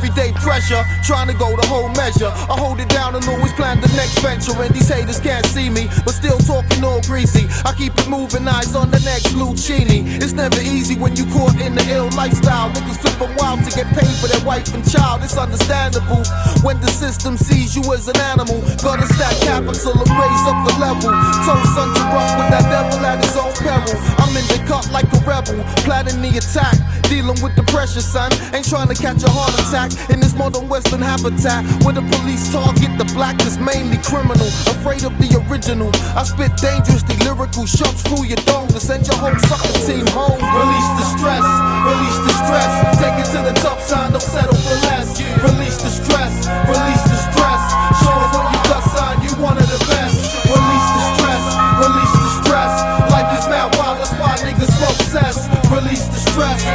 everyday pressure, trying to go the whole measure. I hold it down and always plan the next venture. And these haters can't see me, but still talking all greasy. I keep it moving, eyes on the next Lucini. It's never easy when you caught in the ill lifestyle. Niggas flipping wild to get paid for their wife and child. It's understandable when the system sees you as an animal. Gotta stack capital and raise up the level. Told son to rock with that devil at his own peril. I'm in the cut like a rebel, planning the attack. Dealing with the pressure, son. Ain't trying to catch a heart attack in this modern western habitat. Where the police target the black is mainly criminal. Afraid of the original. I spit dangerously lyrical shots through your dome to send your whole sucker team home. Release the stress, release the stress. Take it to the top side, don't settle for less. Release the stress, release the stress. Show us what you got, son, you one of the best. Release the stress, release the stress. Life is mad wild, that's why niggas smoke. Release the stress,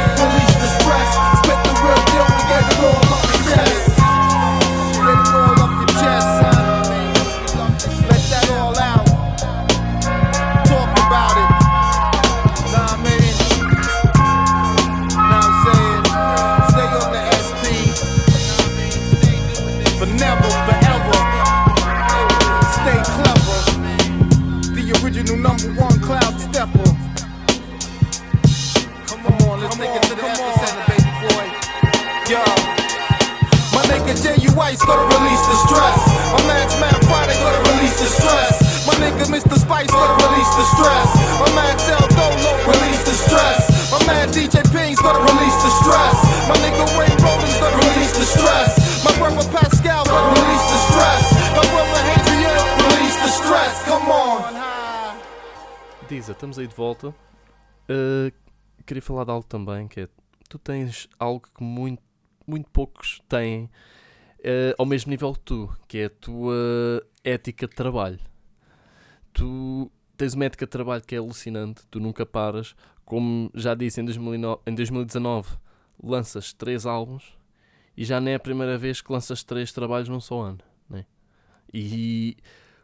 falar de algo também, que é tu tens algo que muito, muito poucos têm uh, ao mesmo nível que tu, que é a tua ética de trabalho. Tu tens uma ética de trabalho que é alucinante, tu nunca paras. Como já disse, em, 2009 em 2019 lanças três álbuns e já não é a primeira vez que lanças três trabalhos num só ano. Né? E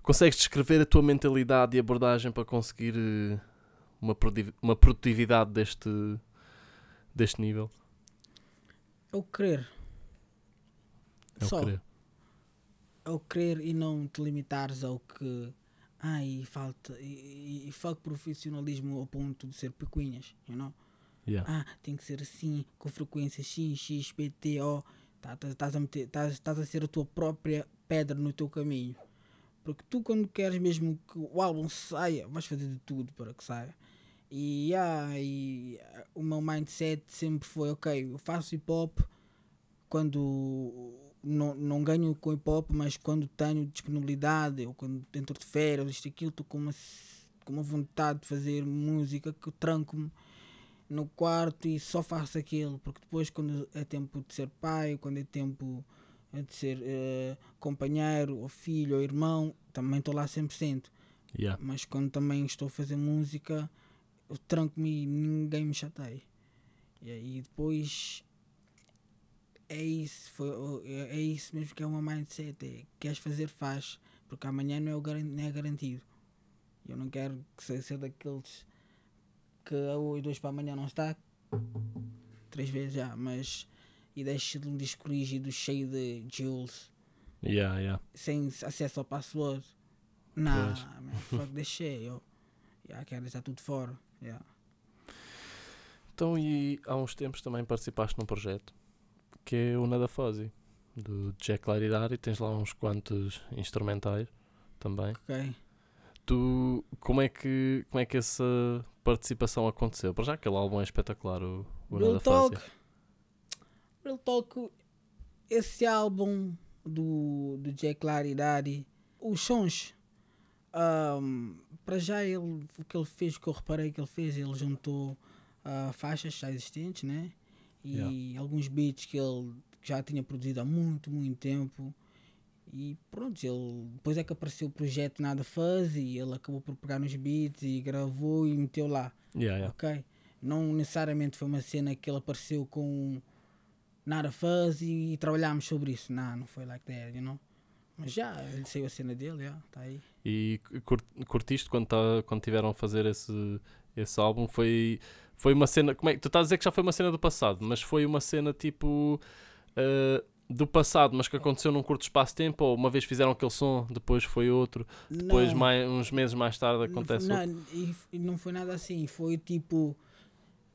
consegues descrever a tua mentalidade e abordagem para conseguir eh, uma, uma produtividade deste, deste nível? É o querer. É o Só. querer. É o querer e não te limitares ao que. Ai, falta. E, e, e fuck profissionalismo ao ponto de ser picuinhas, you know? Yeah. Ah, tem que ser assim, com frequência X, X, PT, O. Tá- tá- Estás a, meter- tás- tás a ser a tua própria pedra no teu caminho. Porque tu, quando queres mesmo que o álbum saia, vais fazer de tudo para que saia. E, yeah, e ah, o meu mindset sempre foi, ok, eu faço hip hop quando não, não ganho com hip hop, mas quando tenho disponibilidade, ou quando dentro de férias, isto aquilo, estou com uma, com uma vontade de fazer música que eu tranco-me no quarto e só faço aquilo, porque depois quando é tempo de ser pai, quando é tempo de ser eh, companheiro, ou filho, ou irmão, também estou lá 100%. Yeah. Mas quando também estou a fazer música, eu tranco-me e ninguém me chateia. E aí depois é isso, foi, é é isso mesmo que é uma mindset. É, queres fazer, faz, porque amanhã não é, o não é garantido. Eu não quero que seja ser daqueles que a e dois para amanhã não está, três vezes já, mas e deixa de um disco rígido cheio de jewels Yeah, yeah. sem acesso ao password. Não, Pois. man, fuck deixei, eu. Yeah, quero deixar tudo fora. Yeah. Então, e há uns tempos também participaste num projeto que é o Nada Fuzzy, do Jack Claridade, e tens lá uns quantos instrumentais também. Ok. Tu, como é que, como é que essa participação aconteceu? Para já aquele álbum é espetacular, o, o Nada. Fuzzy. Real Talk, esse álbum do, do Jack Claridade, os sons, ahm, para já ele, o que ele fez, o que eu reparei que ele fez, ele juntou ah, faixas já existentes, né? E alguns beats que ele já tinha produzido há muito, muito tempo. E pronto, ele, depois é que apareceu o projeto Nada Fuzzy, ele acabou por pegar nos beats e gravou e meteu lá. Yeah, yeah. Ok? Não necessariamente foi uma cena que ele apareceu com nada fuzzy e trabalhámos sobre isso. Não, não foi like that, you know? Mas já, ele saiu a cena dele, já, tá aí. E cur- curtiste quando, tá, quando tiveram a fazer esse, esse álbum? Foi, foi uma cena. Como é, que- tu estás a dizer que já foi uma cena do passado, mas foi uma cena tipo. ah, do passado, mas que aconteceu num curto espaço de tempo? Ou uma vez fizeram aquele som, depois foi outro, depois, não, mais, uns meses mais tarde, não acontece não, e não foi nada assim, foi tipo,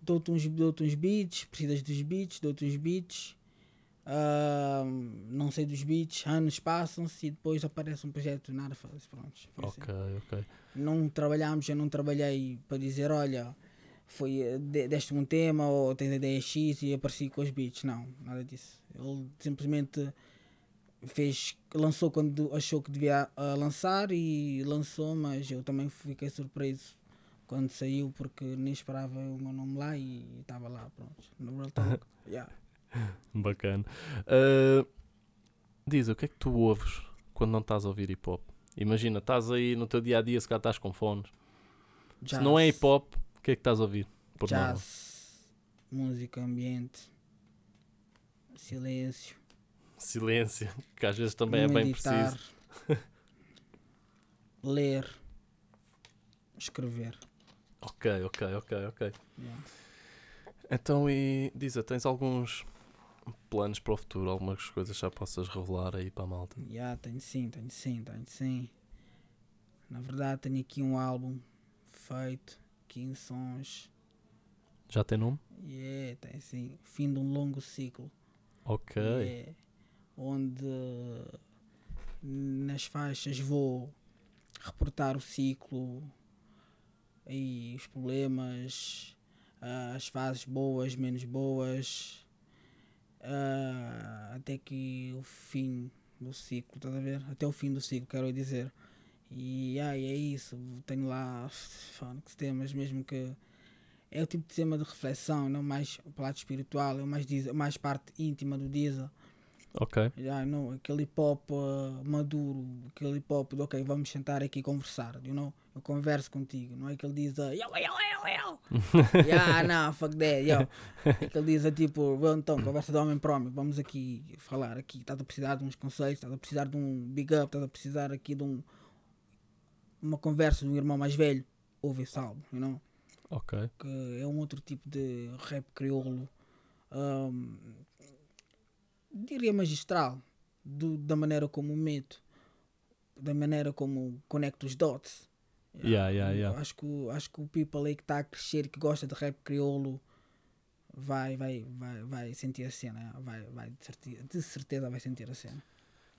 dou-te uns, dou uns beats, precisas dos beats, dou-te uns beats, ah, não sei dos beats, anos passam-se e depois aparece um projeto, nada faz, pronto. foi assim. Ok, ok. não trabalhámos, eu não trabalhei para dizer, olha, foi, eh, de- deste-me um tema ou tens a ideia X e apareci com os beats. Não, nada disso. Ele simplesmente fez, lançou quando achou que devia ah, lançar e lançou, mas eu também fiquei surpreso quando saiu porque nem esperava o meu nome lá e estava lá, pronto, no Real Talk. yeah. (laughs) Bacana. Ah, diz, o que é que tu ouves quando não estás a ouvir hip hop? Imagina, estás aí no teu dia a dia, se calhar estás com fones. Se não é Jazz, hip hop, o que é que estás a ouvir? Por? Jazz, música, ambiente, silêncio. Silêncio, (laughs) que às vezes também é bem meditar, preciso. (laughs) ler, escrever. Ok, ok, ok, ok. yeah. Então, e Diza, tens alguns planos para o futuro? Algumas coisas já possas revelar aí para a malta? Yeah, tenho sim, tenho sim, tenho sim. Na verdade tenho aqui um álbum feito, 15 sons. Já tem nome? Yeah, tem sim. Fim de um longo ciclo. Ok. Yeah, onde nas faixas vou reportar o ciclo e os problemas, ah, as fases boas, menos boas, ah, até que o fim do ciclo, estás a ver? Até o fim do ciclo, quero dizer. E ai, é isso, tenho lá fónix, temas mesmo que é o tipo de tema de reflexão, não mais o lado espiritual, é mais, mais parte íntima do Diesel. Ok. Já, não, aquele hip hop uh, maduro, aquele hip hop de ok, vamos sentar aqui e conversar, you know? Eu converso contigo, não é que ele diz uh, yo, yo, yo, yo. (laughs) yeah, não, fuck that, yo. É que ele diz uh, tipo, "Well, então, conversa de homem para homem, vamos aqui falar aqui, estás a precisar de uns conselhos, estás a precisar de um big up, estás a precisar aqui de um uma conversa de um irmão mais velho, ouve esse álbum, you know? Ok. que é um outro tipo de rap crioulo, ahm, diria magistral, do- da maneira como meto, da maneira como conecto os dots. Yeah, yeah, yeah. Acho, que, o- acho que o people aí que está a crescer, que gosta de rap crioulo, vai, vai, vai, vai sentir a cena, vai, vai, de, certeza, de certeza vai sentir a cena.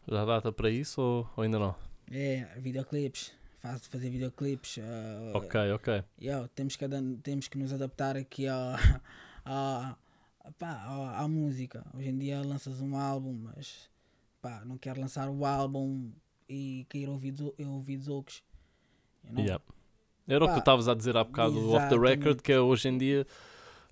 Já data para isso ou, ou ainda não? É, videoclipes, faz, fazer videoclipes. ah, Ok, ok. yeah, temos, que, temos que nos adaptar aqui à, à, (laughs) pá, à, à música. Hoje em dia lanças um álbum, mas pá, não quero lançar o álbum e cair ouvidos, ouvidos outros. you know? Yeah. Era o que tu Pá, estavas a dizer há bocado off the record, que é hoje em dia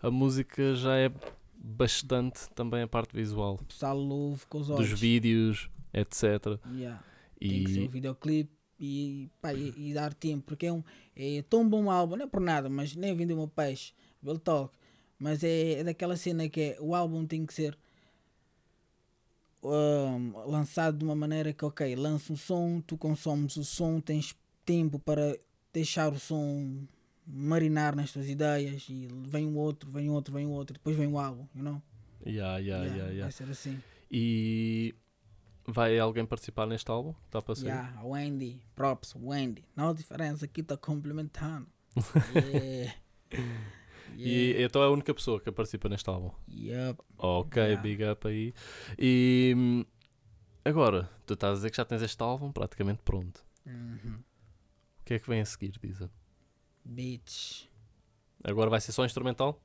a música já é bastante também a parte visual. O pessoal ouve com os olhos. Dos vídeos, etc. Yeah. Tem que ser o E videoclipe e, pá, e, e dar tempo, porque é, um, é tão bom álbum, não é por nada, mas nem vender o meu peixe, Bill Talk, mas é, é daquela cena que é, o álbum tem que ser um, lançado de uma maneira que, ok, lança um som, tu consomes o som, tens tempo para deixar o som marinar nas tuas ideias e vem um outro, vem outro, vem outro, depois vem o álbum, you know? yeah, yeah, Yeah, yeah, yeah. Vai ser assim. E vai alguém participar neste álbum? Está para sair? Yeah, Wendy, props, Wendy. Não há diferença, aqui está complementando. (laughs) yeah. E então é a única pessoa que participa neste álbum. Yup. Ok, Yeah. big up aí. E agora, tu estás a dizer que já tens este álbum praticamente pronto. Uhum. O que é que vem a seguir, Diza? Bitch. Agora vai ser só instrumental?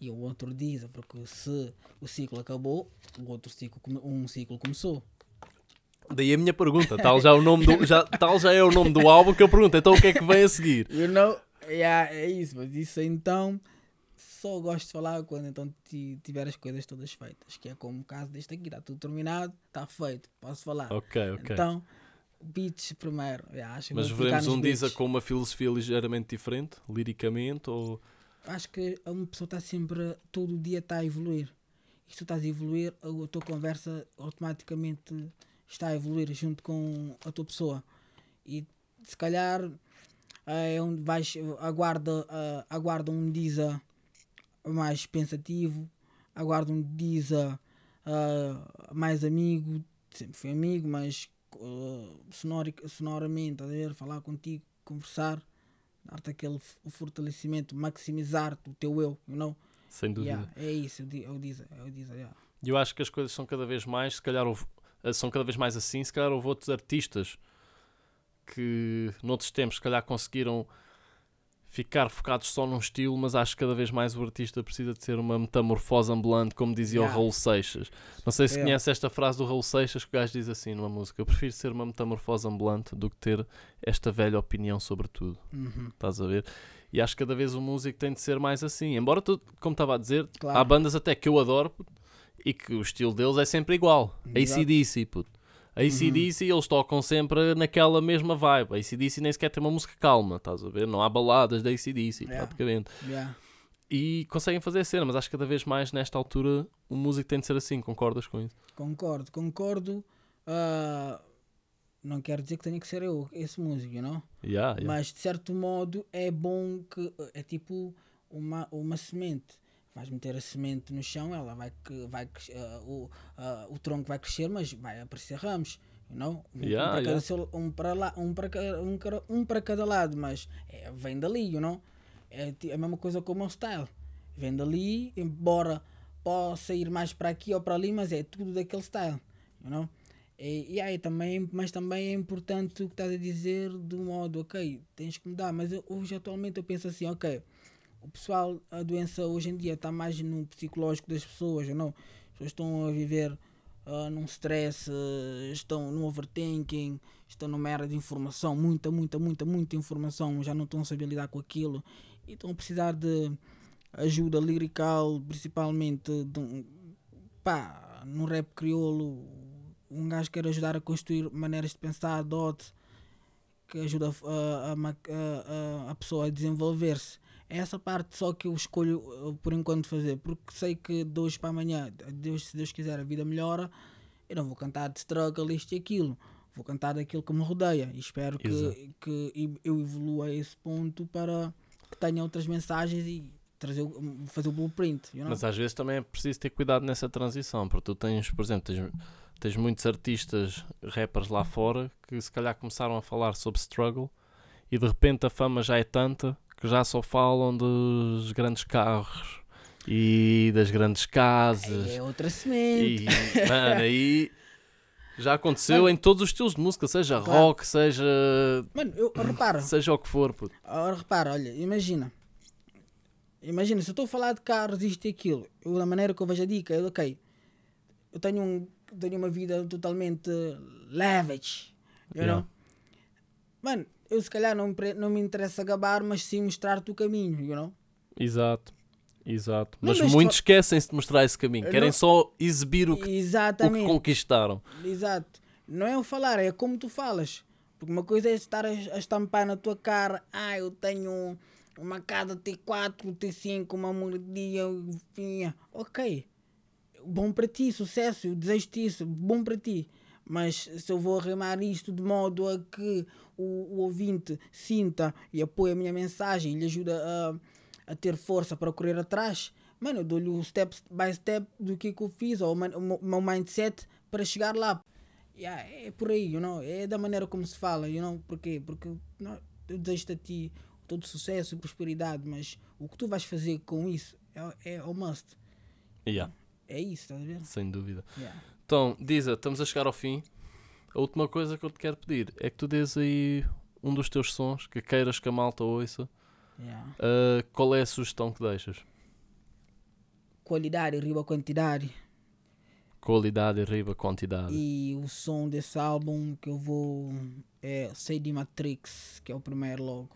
E o outro diz, porque se o ciclo acabou, o outro ciclo, um ciclo começou. Daí a minha pergunta, tal já, é o nome do, já, tal já é o nome do álbum que eu pergunto, então o que é que vem a seguir? You know? Yeah, é isso, mas isso então só gosto de falar quando então ti- tiver as coisas todas feitas. Que é como o caso deste aqui, está tudo terminado, está feito, posso falar. Ok, ok. Então, beats primeiro. Yeah, acho Mas veremos um Diza beats. com uma filosofia ligeiramente diferente, liricamente, ou... acho que uma pessoa está sempre, todo dia está a evoluir. E se tu estás a evoluir, a tua conversa automaticamente está a evoluir junto com a tua pessoa. E se calhar é onde vais, aguarda, ah, aguarda um Diza mais pensativo, aguarda um Diza ah, mais amigo, sempre fui amigo, mas sonori- sonoramente, a ver, falar contigo, conversar dar-te aquele fortalecimento, maximizar o teu eu, you know? Sem dúvida. Yeah, é isso, eu di- eu diz, eu diz, yeah. E eu acho que as coisas são cada vez mais, se calhar houve, eh, são cada vez mais assim, se calhar houve outros artistas que noutros tempos se calhar conseguiram ficar focados só num estilo, mas acho que cada vez mais o artista precisa de ser uma metamorfose ambulante, como dizia Yeah. o Raul Seixas. Não sei se Yeah. conhece esta frase do Raul Seixas que o gajo diz assim numa música: Eu prefiro ser uma metamorfose ambulante do que ter esta velha opinião sobre tudo. Uhum. Estás a ver? E acho que cada vez o músico tem de ser mais assim. Embora, tu, como estava a dizer, Claro. há bandas até que eu adoro e que o estilo deles é sempre igual. Exato. ACDC, puto. ACDC eles tocam sempre naquela mesma vibe. ACDC nem sequer tem uma música calma, estás a ver? Não há baladas de ACDC, Yeah. praticamente. Yeah. E conseguem fazer a cena, mas acho que cada vez mais nesta altura o músico tem de ser assim. Concordas com isso? Concordo, concordo. ah, não quero dizer que tenha que ser eu, esse músico, you know? Yeah. Mas de certo modo é bom que é tipo uma, uma semente. Vais meter a semente no chão, ela vai que vai ah, o, ah, o tronco vai crescer, mas vai aparecer ramos. You know? Um, Yeah, um, para yeah. seu- um para lá, um para um, um para cada lado, mas é, vem dali, you know? É ti- a mesma coisa com o meu style. Vem dali, embora possa ir mais para aqui ou para ali, mas é tudo daquele style, you know? E, e aí também, mas também é importante o que estás a dizer do modo, ok, tens que mudar, mas eu- hoje atualmente eu penso assim, ok, o pessoal, a doença hoje em dia está mais no psicológico das pessoas, não? As pessoas estão a viver ah, num stress, ah, estão no overthinking, estão numa era de informação, muita, muita, muita, muita informação, já não estão a saber lidar com aquilo e estão a precisar de ajuda lirical, principalmente de um, pá, no rap crioulo, um gajo quer ajudar a construir maneiras de pensar, dote, que ajuda a, a- a- a pessoa a desenvolver-se. É essa parte só que eu escolho uh, por enquanto fazer, porque sei que de hoje para amanhã, Deus, se Deus quiser, a vida melhora. Eu não vou cantar de struggle, isto e aquilo. Vou cantar daquilo que me rodeia. E espero Exato. que, que eu evolua a esse ponto para que tenha outras mensagens e trazer, fazer o blueprint. You know? Mas às vezes também é preciso ter cuidado nessa transição, porque tu tens, por exemplo, tens, tens muitos artistas, rappers lá fora, que se calhar começaram a falar sobre struggle e de repente a fama já é tanta que já só falam dos grandes carros e das grandes casas. é outra semente. E, mano, aí Já aconteceu Mano. em todos os estilos de música, seja Claro. rock, seja. Mano, eu repara. seja o que for, puto. Ora, repara, olha, imagina. Imagina, se eu estou a falar de carros, isto e aquilo, eu, da maneira que eu vejo a dica, eu, ok, eu tenho, um, tenho uma vida totalmente lavish, you Yeah. know? Mano, eu se calhar não, não me interessa gabar, mas sim mostrar-te o caminho, you know? Exato. Exato. Mas mas muitos esquecem-se de mostrar esse caminho. Querem não- só exibir o que, o que Exatamente. conquistaram. Exato. Não é o falar, é como tu falas. Porque uma coisa é estar a, a estampar na tua cara, ah, eu tenho uma casa T4, T5, uma moradia, vinha. Ok. Bom para ti, sucesso, eu desejo-te isso, bom para ti. Mas se eu vou arrimar isto de modo a que o, o ouvinte sinta e apoie a minha mensagem e lhe ajuda a, a ter força para correr atrás, mano, eu dou-lhe o step by step do que, que eu fiz, ou o meu- mindset para chegar lá. Yeah, é por aí, you know? é da maneira como se fala, you know? Porquê? Porque não, eu desejo a ti todo sucesso e prosperidade, mas o que tu vais fazer com isso é, é o must. Yeah, É isso, estás a ver? sem dúvida. Yeah. Então, Diza, estamos a chegar ao fim. A última coisa que eu te quero pedir é que tu dês aí um dos teus sons que queiras que a malta ouça. Yeah. Ah, qual é a sugestão que deixas? Qualidade riba quantidade. Qualidade, riba, quantidade. E o som desse álbum que eu vou é Sei de Matrix, que é o primeiro logo.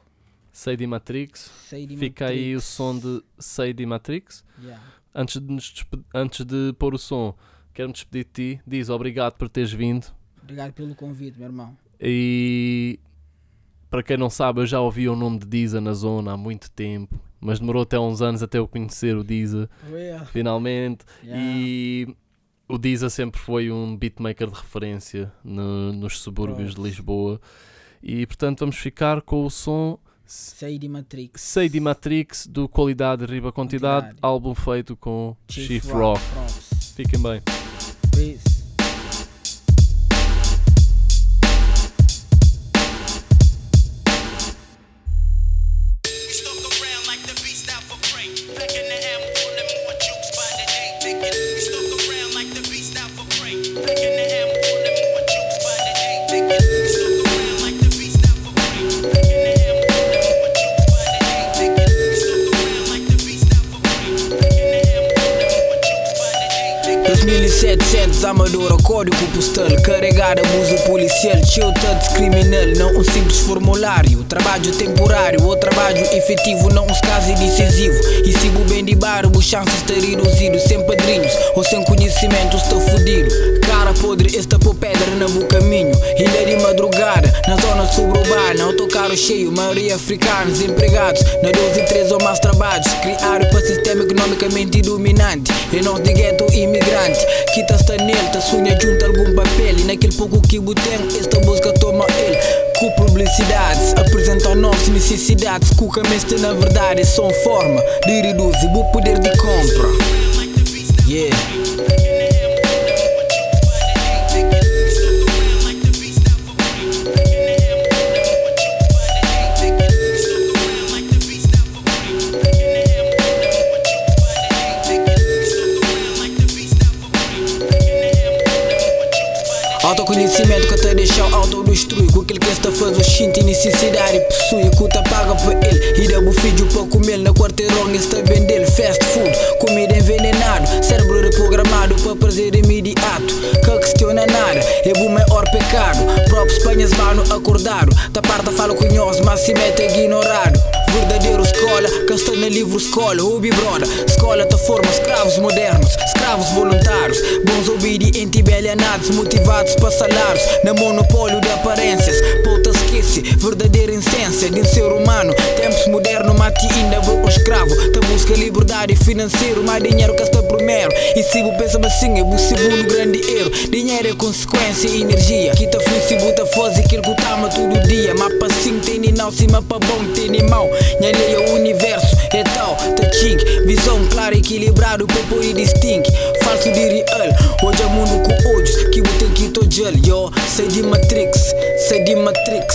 Sei de Matrix. Sei de Fica aí o Matrix. som de Sei de Matrix. Yeah. Antes de, antes de pôr o som, quero-me despedir de ti. Diz obrigado por teres vindo. Obrigado pelo convite, meu irmão. E para quem não sabe, eu já ouvi o nome de Diza na zona há muito tempo, mas demorou até uns anos até eu conhecer o Diza, Yeah. finalmente. Yeah. E o Diza sempre foi um beatmaker de referência no- nos subúrbios de. Lisboa. E portanto, vamos ficar com o som Sei de Matrix. Sei de Matrix do Qualidade Riba Quantidade, Quantidade. álbum feito com Chief Chief Rock. Rock. Fiquem bem. Peace. 2700 Amadora, código postal Carregado abuso policial Chiltados criminal, não um simples formulário Trabalho temporário ou trabalho efetivo Não um caso decisivo E se o bem de bar, o chances está reduzido Sem padrinhos ou sem conhecimento está fudido Cara podre, esta por pedra no caminho Ilha de madrugada, na zona suburbana Autocarro cheio, maioria africanos Empregados, na 12 e 3 ou mais trabalhos Criado para sistema economicamente dominante E nós de gueto imigrante Que tá sonha junto algum papel E naquele pouco que o tem, esta música toma ele. Com publicidades, apresentam nossas necessidades. Que o na verdade são forma de reduzir o poder de compra. Yeah acordado Da parte fala com nós, mas se mete ignorado Verdadeiro que está na livro escola Ubi brother, escola te forma escravos modernos Escravos voluntários, bons obedientes e alienados Motivados para salários, na monopólio de aparências Puta esquece, verdadeira essência de um ser humano. Tempos modernos, mate ainda vou um escravo. Te busca liberdade financeira, mais dinheiro que está primeiro. E se você pensa assim, é o segundo grande erro. Dinheiro é consequência e energia. Que te fui se você fosse aquilo que tama todo dia. Mapa assim tem não, se mapa bom tem mal Nha lei o universo é tal, te chink Visão clara, equilibrado, popo e distingue. Falso de real, hoje é mundo com olhos Que você que tô gel, yo Sei de Matrix, sei de Matrix